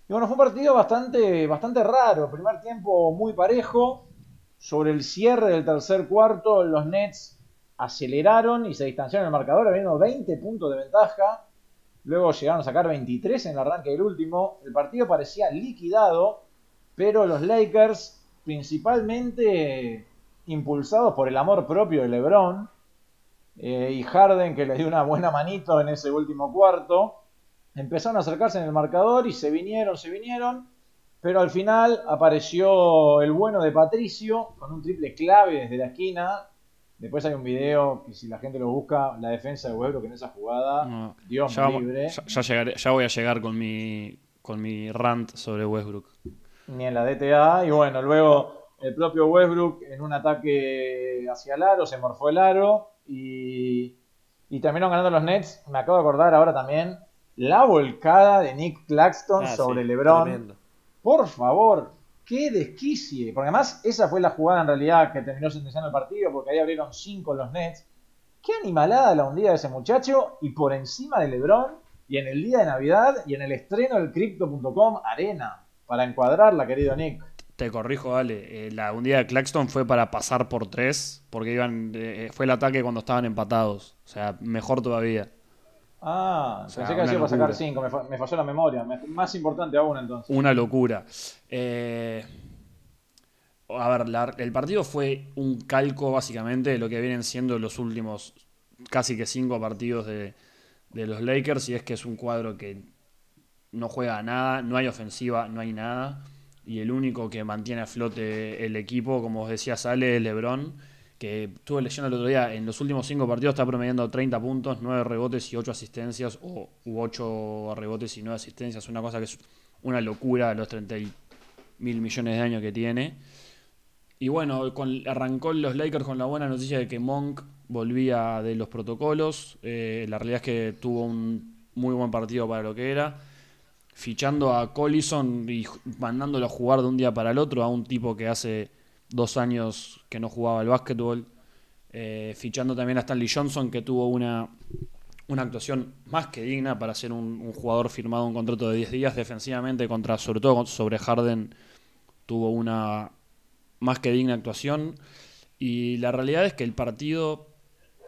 Y bueno, fue un partido bastante, bastante raro, primer tiempo muy parejo, sobre el cierre del tercer cuarto los Nets aceleraron y se distanciaron el marcador, habiendo 20 puntos de ventaja. Luego llegaron a sacar 23 en el arranque del último. El partido parecía liquidado pero los Lakers, principalmente impulsados por el amor propio de LeBron eh, y Harden, que le dio una buena manito en ese último cuarto, empezaron a acercarse en el marcador y se vinieron, se vinieron. Pero al final apareció el bueno de Patricio con un triple clave desde la esquina. Después hay un video que si la gente lo busca, la defensa de Westbrook en esa jugada. Dios libre. Ya, voy a llegar con mi, con mi rant sobre Westbrook ni en la DTA. Y bueno, luego el propio Westbrook en un ataque hacia el aro se morfó el aro y, y terminaron ganando los Nets. Me acabo de acordar ahora también la volcada de Nick Claxton Ah, sobre sí, LeBron. tremendo. Por favor, qué desquicie. Porque además esa fue la jugada en realidad que terminó sentenciando el partido, porque ahí abrieron 5 los Nets. Qué animalada la hundida de ese muchacho y por encima de LeBron y en el día de Navidad y en el estreno del Crypto.com Arena. Para encuadrarla, querido Nick. Te corrijo, Ale. eh, la hundida de Claxton fue para pasar por tres, porque iban, eh, fue el ataque cuando estaban empatados. O sea, mejor todavía. Ah, O sea, pensé que había sido para sacar. 5, me, fa- me falló la memoria. Me- más importante aún entonces. Una locura. Eh, a ver, la- el partido fue un calco básicamente de lo que vienen siendo los últimos casi que cinco partidos de, de los Lakers y es que es un cuadro que no juega a nada, no hay ofensiva, no hay nada y el único que mantiene a flote el equipo, como os decía, sale LeBron, que estuve leyendo el otro día, en los últimos cinco partidos está promediando 30 puntos, 9 rebotes y 8 asistencias, o u 8 rebotes y 9 asistencias, una cosa que es una locura los 30 y mil millones de años que tiene. Y bueno, con- arrancó los Lakers con la buena noticia de que Monk volvía de los protocolos. Eh, la realidad es que tuvo un muy buen partido para lo que era. Fichando a Collison y mandándolo a jugar de un día para el otro a un tipo que hace dos años que no jugaba al básquetbol. Eh, fichando también a Stanley Johnson que tuvo una, una actuación más que digna para ser un, un jugador firmado un contrato de 10 días defensivamente contra, sobre todo sobre Harden, tuvo una más que digna actuación. Y la realidad es que el partido,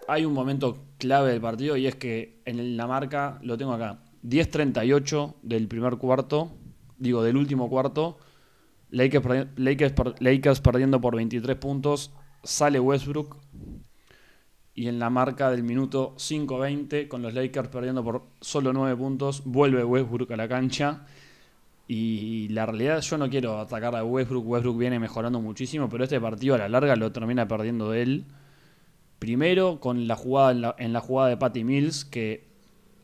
hay un momento clave del partido y es que en la marca, lo tengo acá, 10-38 del primer cuarto, digo del último cuarto, Lakers, Lakers Lakers perdiendo por 23 puntos, sale Westbrook y en la marca del minuto 5-20 con los Lakers perdiendo por solo 9 puntos, vuelve Westbrook a la cancha. Y la realidad, yo no quiero atacar a Westbrook. Westbrook viene mejorando muchísimo, pero este partido a la larga lo termina perdiendo él. Primero con la jugada en la, en la jugada de Patty Mills, que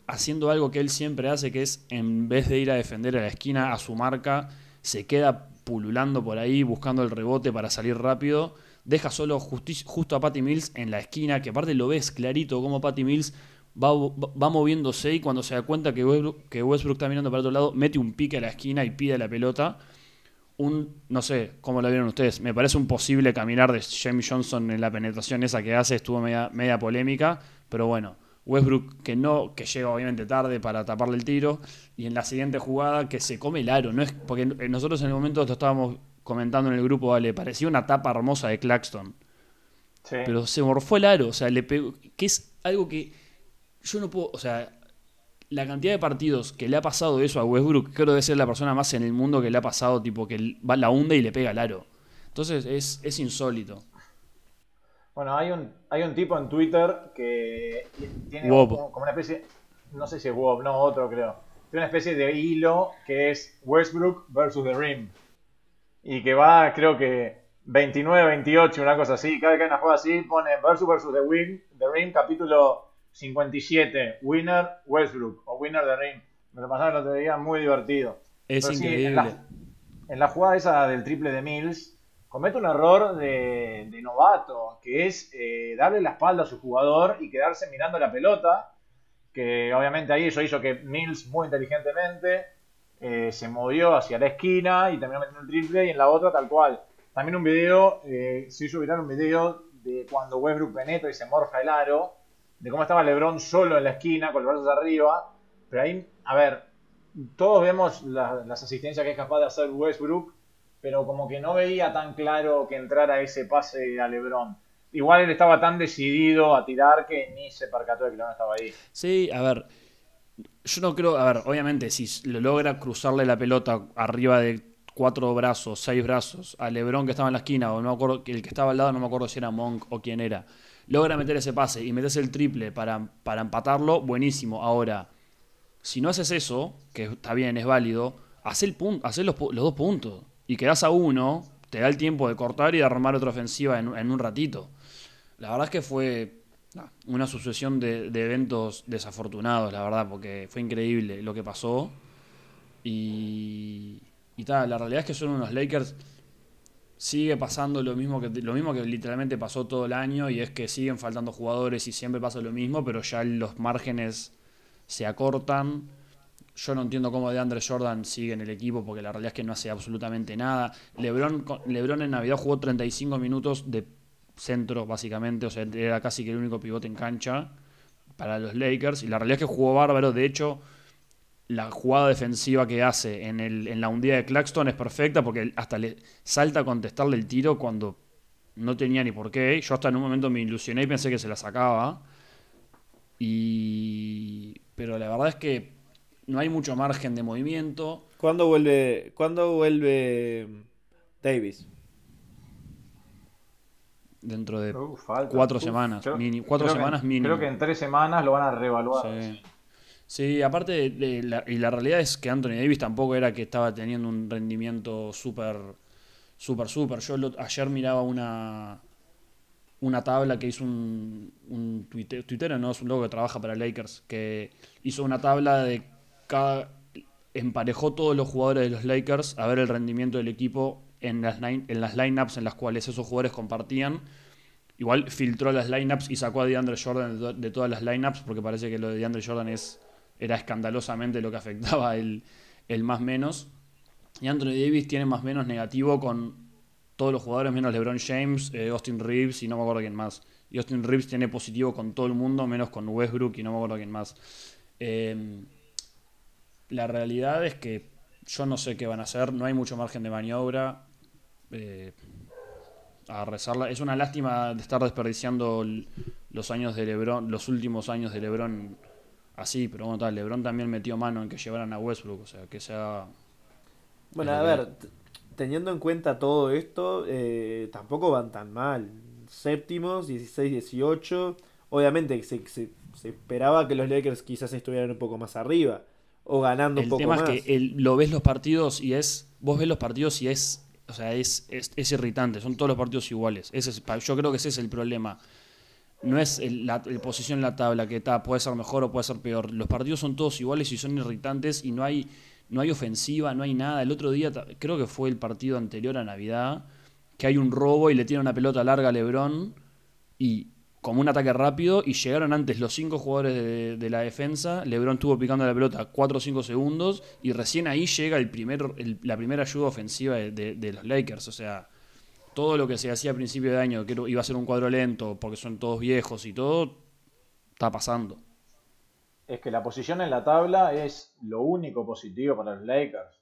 haciendo algo que él siempre hace, que es en vez de ir a defender a la esquina a su marca, se queda pululando por ahí buscando el rebote para salir rápido. Deja solo justo a Patty Mills en la esquina, que aparte lo ves clarito como Patty Mills va, va moviéndose y cuando se da cuenta que Westbrook, que Westbrook está mirando para otro lado, mete un pique a la esquina y pide la pelota. Un, no sé, ¿cómo lo vieron ustedes? Me parece un posible caminar de James Johnson en la penetración esa que hace, estuvo media polémica, pero bueno, Westbrook que no, que llega obviamente tarde para taparle el tiro, y en la siguiente jugada que se come el aro, no es porque nosotros en el momento lo estábamos comentando en el grupo, vale, parecía una tapa hermosa de Claxton, Sí. pero se morfó el aro, o sea, le pegó, que es algo que yo no puedo, o sea, la cantidad de partidos que le ha pasado eso a Westbrook, creo debe ser la persona más en el mundo que le ha pasado, tipo, que va la hunde y le pega el aro. Entonces es, es insólito. Bueno, hay un, hay un tipo en Twitter que tiene como, una especie, no sé si es Wob, no, otro creo. Tiene una especie de hilo que es Westbrook versus The Rim. Y que va, creo que 29-28, una cosa así. Cada vez que hay una jugada así, pone versus versus The, Win, The Rim, capítulo 57, Winner Westbrook o Winner The Rim. Me lo pasaron el otro día, muy divertido. Es Pero sí, increíble. en, la, en la jugada esa del triple de Mills, comete un error de, novato, que es eh, darle la espalda a su jugador y quedarse mirando la pelota, que obviamente ahí eso hizo que Mills muy inteligentemente eh, se movió hacia la esquina y terminó metiendo el triple y en la otra tal cual. También un video, eh, se hizo viral un video de cuando Westbrook penetra y se morfa el aro, de cómo estaba LeBron solo en la esquina con los brazos arriba, pero ahí, a ver, todos vemos la- las asistencias que es capaz de hacer Westbrook, pero como que no veía tan claro que entrara ese pase a LeBron. Igual él estaba tan decidido a tirar que ni se percató de que LeBron estaba ahí. Sí, a ver. Yo no creo, a ver, obviamente, si lo logra cruzarle la pelota arriba de cuatro brazos, seis brazos, a Lebron que estaba en la esquina, o no me acuerdo, el que estaba al lado, no me acuerdo si era Monk o quién era, logra meter ese pase y metes el triple para, para empatarlo, buenísimo. Ahora, si no haces eso, que está bien, es válido, haz, el hacé los, los dos puntos. Y quedás a uno, te da el tiempo de cortar y de armar otra ofensiva en, un ratito. La verdad es que fue una sucesión de, de eventos desafortunados, la verdad, porque fue increíble lo que pasó. Y, y tal, la realidad es que son unos Lakers. Sigue pasando lo mismo que lo mismo que literalmente pasó todo el año y es que siguen faltando jugadores y siempre pasa lo mismo, pero ya los márgenes se acortan yo no entiendo cómo DeAndre Jordan sigue en el equipo porque la realidad es que no hace absolutamente nada. LeBron, Lebron en Navidad jugó 35 minutos de centro, básicamente, o sea, era casi que el único pivote en cancha para los Lakers y la realidad es que jugó bárbaro, de hecho la jugada defensiva que hace en, el, en la hundida de Claxton es perfecta porque hasta le salta a contestarle el tiro cuando no tenía ni por qué. Yo hasta en un momento me ilusioné y pensé que se la sacaba. Y... Pero la verdad es que no hay mucho margen de movimiento. ¿Cuándo vuelve, ¿cuándo vuelve Davis? Dentro de uh, cuatro semanas. cuatro semanas mínimo. Creo que en tres semanas lo van a reevaluar. Sí. aparte, la, y la realidad es que Anthony Davis tampoco era que estaba teniendo un rendimiento súper, súper, súper. Yo ayer miraba una, una tabla que hizo un, un Twitter, no es un loco que trabaja para Lakers, que hizo una tabla de emparejó todos los jugadores de los Lakers a ver el rendimiento del equipo en las, lineups en las cuales esos jugadores compartían. Igual filtró las lineups y sacó a DeAndre Jordan de, todas las lineups porque parece que lo de DeAndre Jordan es, era escandalosamente lo que afectaba el, el más menos. Y Anthony Davis tiene más menos negativo con todos los jugadores menos LeBron James, eh, Austin Reeves y no me acuerdo quién más. Y Austin Reeves tiene positivo con todo el mundo menos con Westbrook y no me acuerdo quién más. Eh, la realidad es que yo no sé qué van a hacer, no hay mucho margen de maniobra. Eh, a rezarla. Es una lástima de estar desperdiciando los años de Lebron, los últimos años de Lebron así, pero bueno, tal, Lebron también metió mano en que llevaran a Westbrook, o sea, que sea... Bueno, a ver, teniendo en cuenta todo esto, eh, tampoco van tan mal. Séptimos, 16-18. Obviamente se, se, se, esperaba que los Lakers quizás estuvieran un poco más arriba o ganando un poco más. El tema es que lo ves los partidos y es. Vos ves los partidos y es. O sea, es, es, irritante. Son todos los partidos iguales. Ese es, yo creo que ese es el problema. No es la posición en la tabla que está, puede ser mejor o puede ser peor. Los partidos son todos iguales y son irritantes y no hay, no hay ofensiva, no hay nada. El otro día, creo que fue el partido anterior a Navidad, que hay un robo y le tiene una pelota larga a Lebron y como un ataque rápido y llegaron antes los cinco jugadores de, la defensa. LeBron estuvo picando la pelota 4 o 5 segundos y recién ahí llega el primer, la primera ayuda ofensiva de, los Lakers. O sea, todo lo que se hacía a principio de año, que iba a ser un cuadro lento porque son todos viejos y todo, está pasando. Es que la posición en la tabla es lo único positivo para los Lakers.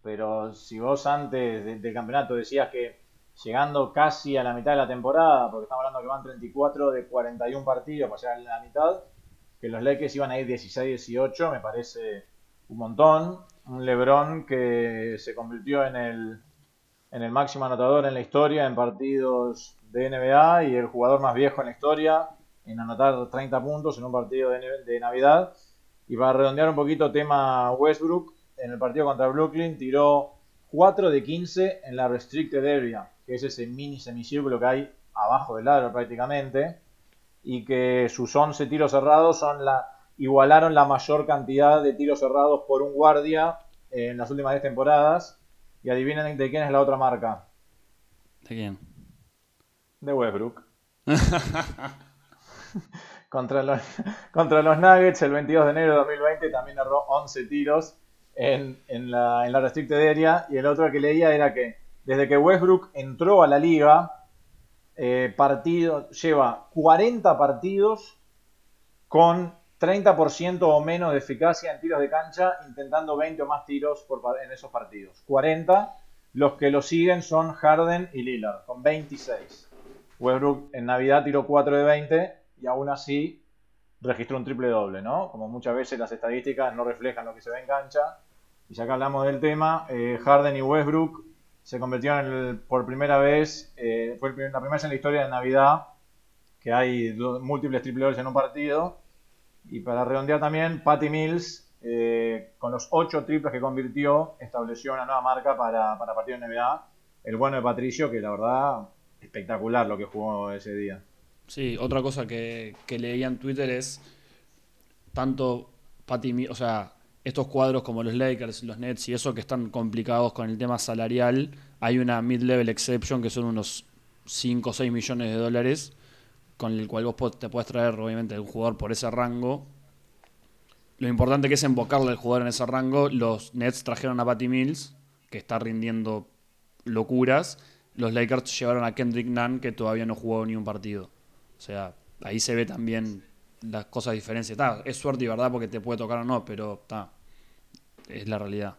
Pero si vos antes del campeonato decías que llegando casi a la mitad de la temporada, porque estamos hablando que van 34 de 41 partidos para llegar a la mitad, que los Lakers iban a ir 16-18, me parece un montón. Un LeBron que se convirtió en el, en el máximo anotador en la historia en partidos de NBA y el jugador más viejo en la historia en anotar 30 puntos en un partido de, de Navidad. Y para redondear un poquito tema Westbrook, en el partido contra Brooklyn tiró 4 de 15 en la restricted area que es ese mini semicírculo que hay abajo del aro prácticamente, y que sus 11 tiros cerrados son la, igualaron la mayor cantidad de tiros cerrados por un guardia en las últimas 10 temporadas. Y adivinen de quién es la otra marca. ¿De quién? De Westbrook. [LAUGHS] contra, los, contra los Nuggets el 22 de enero de 2020 también erró 11 tiros en, la, en la restricted area. Y el otro que leía era que desde que Westbrook entró a la liga, eh, partido, lleva 40 partidos con 30% o menos de eficacia en tiros de cancha, intentando 20 o más tiros por, en esos partidos. 40. Los que lo siguen son Harden y Lillard, con 26. Westbrook en Navidad tiró 4 de 20 y aún así registró un triple doble, ¿no? Como muchas veces las estadísticas no reflejan lo que se ve en cancha. Y ya que hablamos del tema, eh, Harden y Westbrook se convirtió en por primera vez, eh, fue la primera vez en la historia de Navidad que hay múltiples triple en un partido. Y para redondear también, Patty Mills, eh, con los ocho triples que convirtió, estableció una nueva marca para, para partido de NBA. El bueno de Patricio, que la verdad, espectacular lo que jugó ese día. Sí, otra cosa que, que leía en Twitter es tanto Patty Mills, o sea, estos cuadros como los Lakers, los Nets y eso que están complicados con el tema salarial, hay una mid-level exception que son unos 5 o 6 millones de dólares con el cual vos te puedes traer obviamente un jugador por ese rango lo importante que es embocarle al jugador en ese rango, los Nets trajeron a Patty Mills, que está rindiendo locuras. Los Lakers llevaron a Kendrick Nunn, que todavía no jugó ni un partido. O sea, ahí se ve también las cosas diferencias. es suerte y verdad porque te puede tocar o no, pero está, es la realidad.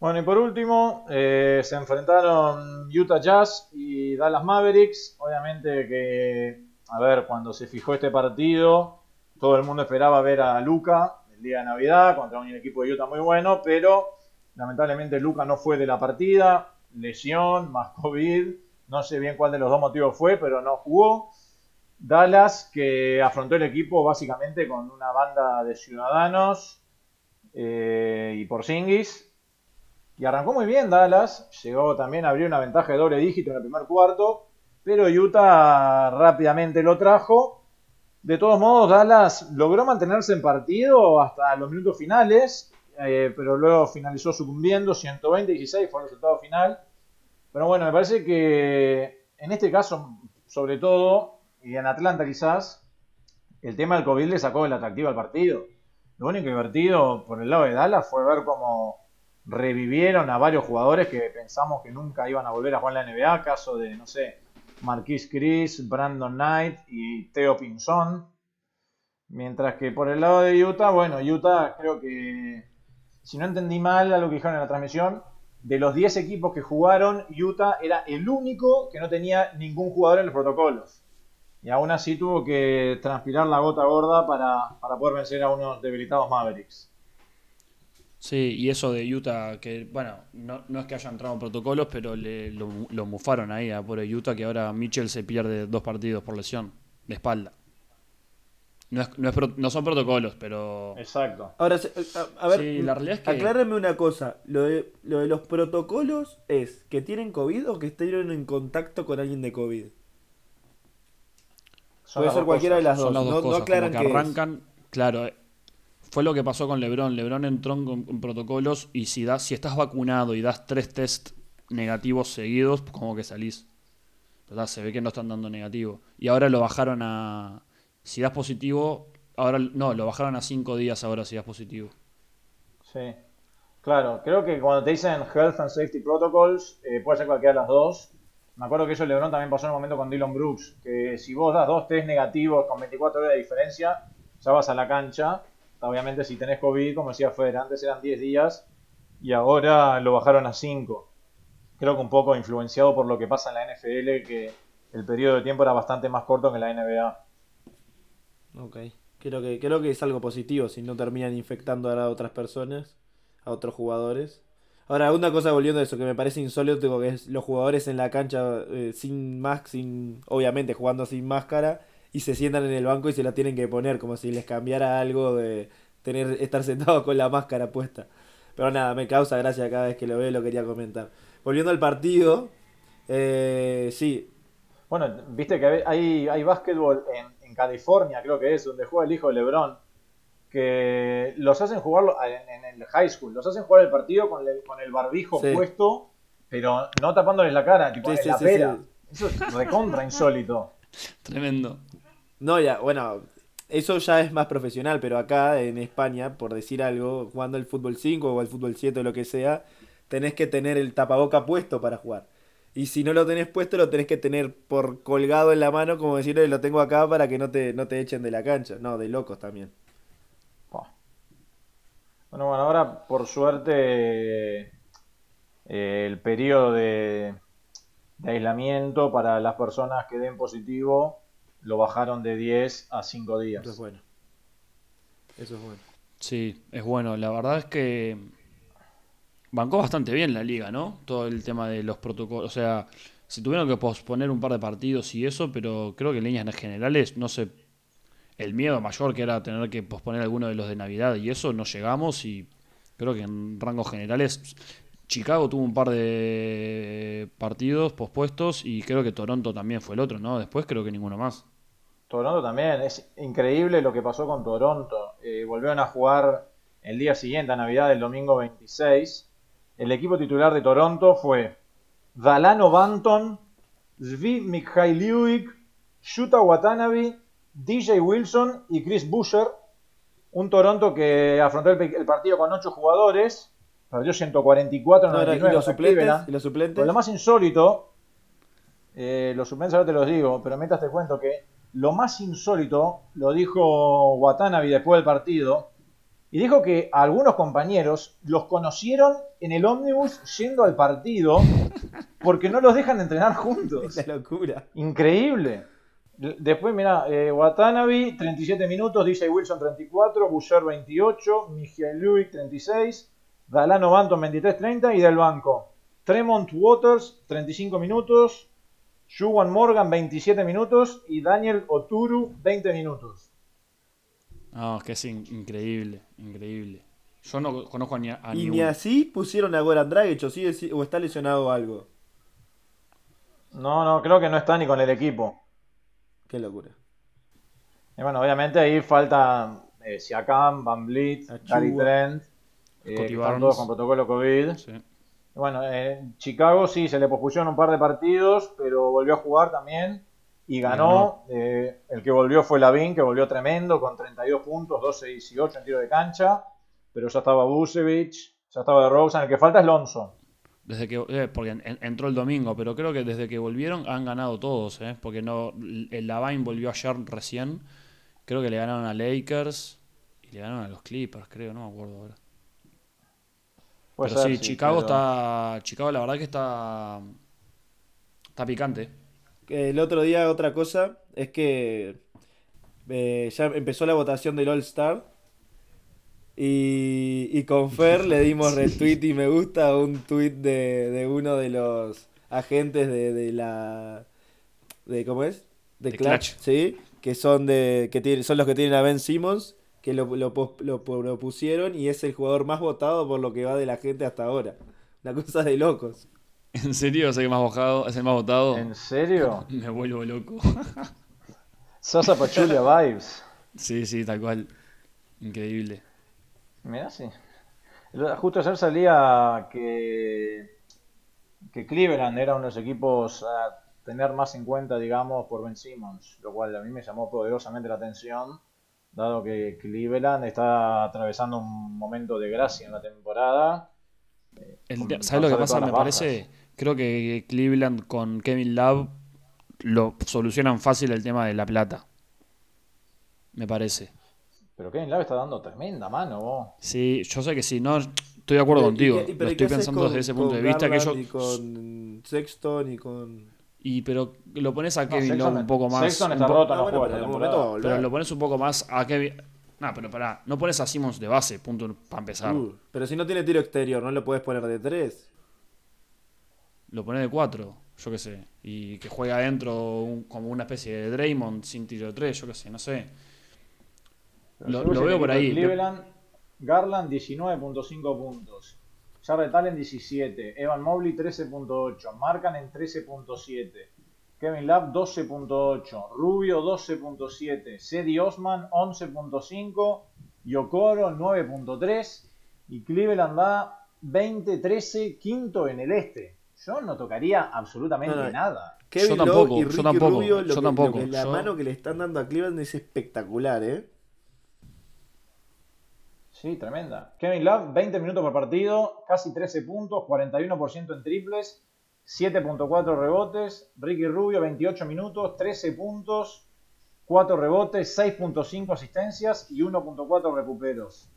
Bueno, y por último, eh, se enfrentaron Utah Jazz y Dallas Mavericks. Obviamente que, a ver, cuando se fijó este partido, todo el mundo esperaba ver a Luca el día de Navidad contra un equipo de Utah muy bueno, pero lamentablemente Luca no fue de la partida, lesión, más COVID, no sé bien cuál de los dos motivos fue, pero no jugó. Dallas, que afrontó el equipo básicamente con una banda de ciudadanos eh, y por Singis. Y arrancó muy bien Dallas, llegó también a abrir una ventaja de doble dígito en el primer cuarto, pero Utah rápidamente lo trajo. De todos modos, Dallas logró mantenerse en partido hasta los minutos finales, eh, pero luego finalizó sucumbiendo, 120-16 fue el resultado final. Pero bueno, me parece que en este caso, sobre todo, y en Atlanta quizás, el tema del COVID le sacó el atractivo al partido. Lo único divertido por el lado de Dallas fue ver cómo revivieron a varios jugadores que pensamos que nunca iban a volver a jugar en la NBA, caso de, no sé, Marquis Chris, Brandon Knight y Theo Pinzón. Mientras que por el lado de Utah, bueno, Utah creo que, si no entendí mal a lo que dijeron en la transmisión, de los 10 equipos que jugaron, Utah era el único que no tenía ningún jugador en los protocolos. Y aún así tuvo que transpirar la gota gorda para, poder vencer a unos debilitados Mavericks. Sí, y eso de Utah, que bueno, no, es que haya entrado en protocolos, pero le, lo, lo, mufaron ahí a por Utah, que ahora Mitchell se pierde dos partidos por lesión de espalda. No, es, no, no son protocolos, pero. Exacto. Ahora, a, ver, sí, la realidad es que... aclárame una cosa. Lo de, lo de los protocolos es que tienen COVID o que estuvieron en contacto con alguien de COVID. Puede ser cualquiera de las dos. no, cosas, que, arrancan, claro, eh, fue lo que pasó con LeBron. LeBron entró en, protocolos y si das, si estás vacunado y das tres test negativos seguidos, como que salís. ¿Verdad? Se ve que no están dando negativo. Y ahora lo bajaron a. Si das positivo, ahora no, lo bajaron a cinco días ahora si das positivo. Sí. Claro, creo que cuando te dicen Health and Safety Protocols, eh, puede ser cualquiera de las dos. Me acuerdo que eso LeBron también pasó en un momento con Dylan Brooks, que si vos das dos test negativos con 24 horas de diferencia, ya vas a la cancha. Obviamente si tenés COVID, como decía Feder, antes eran 10 días y ahora lo bajaron a 5. Creo que un poco influenciado por lo que pasa en la NFL, que el periodo de tiempo era bastante más corto que en la NBA. Ok, creo que, creo que es algo positivo si no terminan infectando a otras personas, a otros jugadores. Ahora, una cosa volviendo a eso que me parece insólito, que es los jugadores en la cancha eh, sin más, sin, obviamente jugando sin máscara, y se sientan en el banco y se la tienen que poner, como si les cambiara algo de tener estar sentados con la máscara puesta. Pero nada, me causa gracia cada vez que lo veo, lo quería comentar. Volviendo al partido, eh, sí. Bueno, viste que hay, hay básquetbol en, en California, creo que es, donde juega el hijo de Lebron que los hacen jugar en, el high school, los hacen jugar el partido con el, con el barbijo puesto, pero no tapándoles la cara, tipo en la pera. Eso es recontra insólito. Tremendo. No, ya, bueno, eso ya es más profesional, pero acá en España, por decir algo, jugando el fútbol 5 o el fútbol 7 o lo que sea, tenés que tener el tapaboca puesto para jugar. Y si no lo tenés puesto, lo tenés que tener por colgado en la mano, como decirle, lo tengo acá para que no te, no te echen de la cancha. No, de locos también. Bueno, bueno, ahora por suerte eh, el periodo de, aislamiento para las personas que den positivo lo bajaron de 10 a 5 días. Eso es bueno. Eso es bueno. Sí, es bueno. La verdad es que bancó bastante bien la liga, ¿no? Todo el tema de los protocolos. O sea, se tuvieron que posponer un par de partidos y eso, pero creo que en líneas generales no se el miedo mayor que era tener que posponer alguno de los de Navidad y eso no llegamos y creo que en rangos generales Chicago tuvo un par de partidos pospuestos y creo que Toronto también fue el otro, ¿no? Después creo que ninguno más. Toronto también, es increíble lo que pasó con Toronto. Eh, volvieron a jugar el día siguiente a Navidad, el domingo 26. El equipo titular de Toronto fue Dalano Banton, Zvi Mikhailiuk, Shuta Watanabe DJ Wilson y Chris Busher, Un Toronto que afrontó el, el partido con 8 jugadores, perdió 144 No, era- 99 ¿Y los suplentes? Cleveland. ¿Y los suplentes? Pero lo más insólito, eh, los suplentes ahora te los digo, pero mientras te cuento que lo más insólito lo dijo Watanabe después del partido, y dijo que algunos compañeros los conocieron en el ómnibus yendo al partido porque no los dejan entrenar juntos. [LAUGHS] La locura. Increíble. Después, mira, Watanabe, 37 minutos, DJ Wilson, 34, Boucher, 28, Miguel Luis, 36, Dalano Banton, 23-30 y del banco. Tremont Waters, 35 minutos, Juwan Morgan, 27 minutos y Daniel Oturu, 20 minutos. No, es que es in- increíble, increíble. Yo no conozco ni a, a Y ni ni así pusieron a Goran Dragic o, o está lesionado o algo. No, no, creo que no está ni con el equipo. Qué locura. Y bueno, obviamente ahí falta eh, Siakam, Van Achua. Gary Trent, eh, que están todos con protocolo COVID. Sí. Y Bueno, en Chicago sí se le pospusieron un par de partidos, pero volvió a jugar también y ganó. Eh, el que volvió fue Lavín, que volvió tremendo con 32 puntos, 12 y 18 en tiro de cancha. Pero ya estaba Busevich, ya estaba de Rosen. El que falta es Lonzo. Desde que, eh, porque en- en- entró el domingo, pero creo que desde que volvieron han ganado todos, ¿eh? Porque no, el Lavine volvió ayer recién. Creo que le ganaron a Lakers y le ganaron a los Clippers, creo, no me acuerdo ahora. Puede pero ser, sí, Chicago pero- está, Chicago la verdad que está, está picante. El otro día otra cosa es que eh, ya empezó la votación del All Star y, y con Fer le dimos retweet y me gusta a un tweet de, de uno de los agentes de, de la de ¿cómo es? De, De Clutch, Clutch. sí, que son de que tienen, son los que tienen a Ben Simmons, que lo, lo, lo propusieron y es el jugador más votado por lo que va de la gente hasta ahora. Una cosa de locos. ¿En serio? ¿Es el más votado? ¿Es el más votado? ¿En serio? [LAUGHS] Me vuelvo loco. Sosa Pachulia Vibes. sí, sí, tal cual. Increíble. Mirá, sí. Justo ayer salía que, que Cleveland era uno de los equipos a tener más en cuenta, digamos, por Ben Simmons, lo cual a mí me llamó poderosamente la atención, dado que Cleveland está atravesando un momento de gracia en la temporada. El con ¿Sabes lo que pasa? Me parece. Creo que Cleveland con Kevin Love lo solucionan fácil el tema de la plata. Me parece. Pero Kevin Love está dando tremenda mano, vos. Sí, yo sé que sí, no estoy de acuerdo ¿Y contigo. y Lo pero ¿y estoy pensando con- desde ese punto de vista que yo y con Sexton y con y pero lo pones a No, Kevin Sexton- Love un poco más Sexton está roto, Ah, no en algún temporada. momento va a pero lo pones un poco más a Kevin. No, pero pará, no pones a Simmons de base, punto para empezar. Uh, pero si no tiene tiro exterior, no lo puedes poner de tres. Lo pones de 4, yo qué sé. Y que juega adentro un- como una especie de Draymond sin tiro de 3, yo qué sé, no sé. Lo- veo por ahí. Cleveland, Garland 19.5 puntos. Jarrett Allen 17. Evan Mobley 13.8. Markan en 13.7. Kevin Love 12.8. Rubio 12.7. Cedi Osman 11.5. Yokoro 9.3. Y Cleveland va 20-13, quinto en el este. Yo no tocaría absolutamente No, no. nada. Kevin Yo tampoco, Love y yo tampoco, Rubio, yo que- lo tampoco, que la yo- mano que le están dando a Cleveland es espectacular, ¿eh? Sí, tremenda. Kevin Love, 20 minutos por partido, casi 13 puntos, 41% en triples, 7.4 rebotes. Ricky Rubio, 28 minutos, 13 puntos, 4 rebotes, 6.5 asistencias y 1.4 recuperos.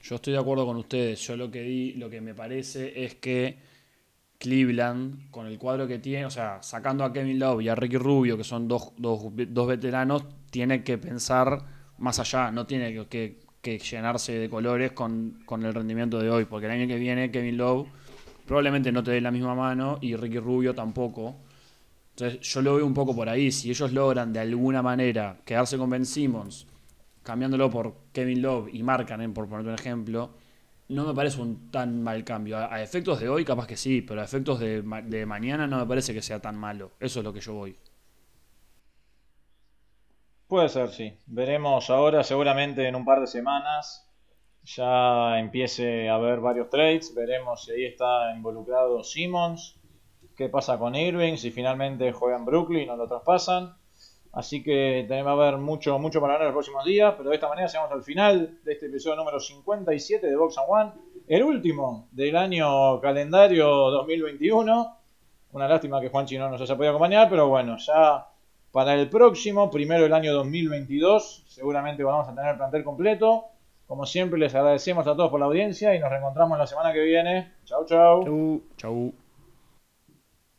Yo estoy de acuerdo con ustedes. Yo lo que di, lo que me parece es que Cleveland, con el cuadro que tiene, o sea, sacando a Kevin Love y a Ricky Rubio, que son dos, dos, dos veteranos, tiene que pensar más allá, no tiene que, que- que llenarse de colores con, con el rendimiento de hoy, porque el año que viene Kevin Love probablemente no te dé la misma mano y Ricky Rubio tampoco. Entonces yo lo veo un poco por ahí. Si ellos logran de alguna manera quedarse con Ben Simmons, cambiándolo por Kevin Love y Markkanen, por poner un ejemplo, no me parece un tan mal cambio. A, a efectos de hoy capaz que sí, pero a efectos de, de mañana no me parece que sea tan malo. Eso es lo que yo voy. Puede ser, sí. Veremos ahora, seguramente en un par de semanas, ya empiece a haber varios trades. Veremos si ahí está involucrado Simmons. ¿Qué pasa con Irving? Si finalmente juega en Brooklyn o lo traspasan. Así que va a haber mucho, mucho para ver en los próximos días. Pero de esta manera llegamos al final de este episodio número 57 de Box and One. El último del año calendario 2021. Una lástima que Juanchi no nos haya podido acompañar, pero bueno, ya para el próximo, primero del año 2022, seguramente vamos a tener plantel completo. Como siempre, les agradecemos a todos por la audiencia y nos reencontramos la semana que viene. Chau, chau. Chau. Chau.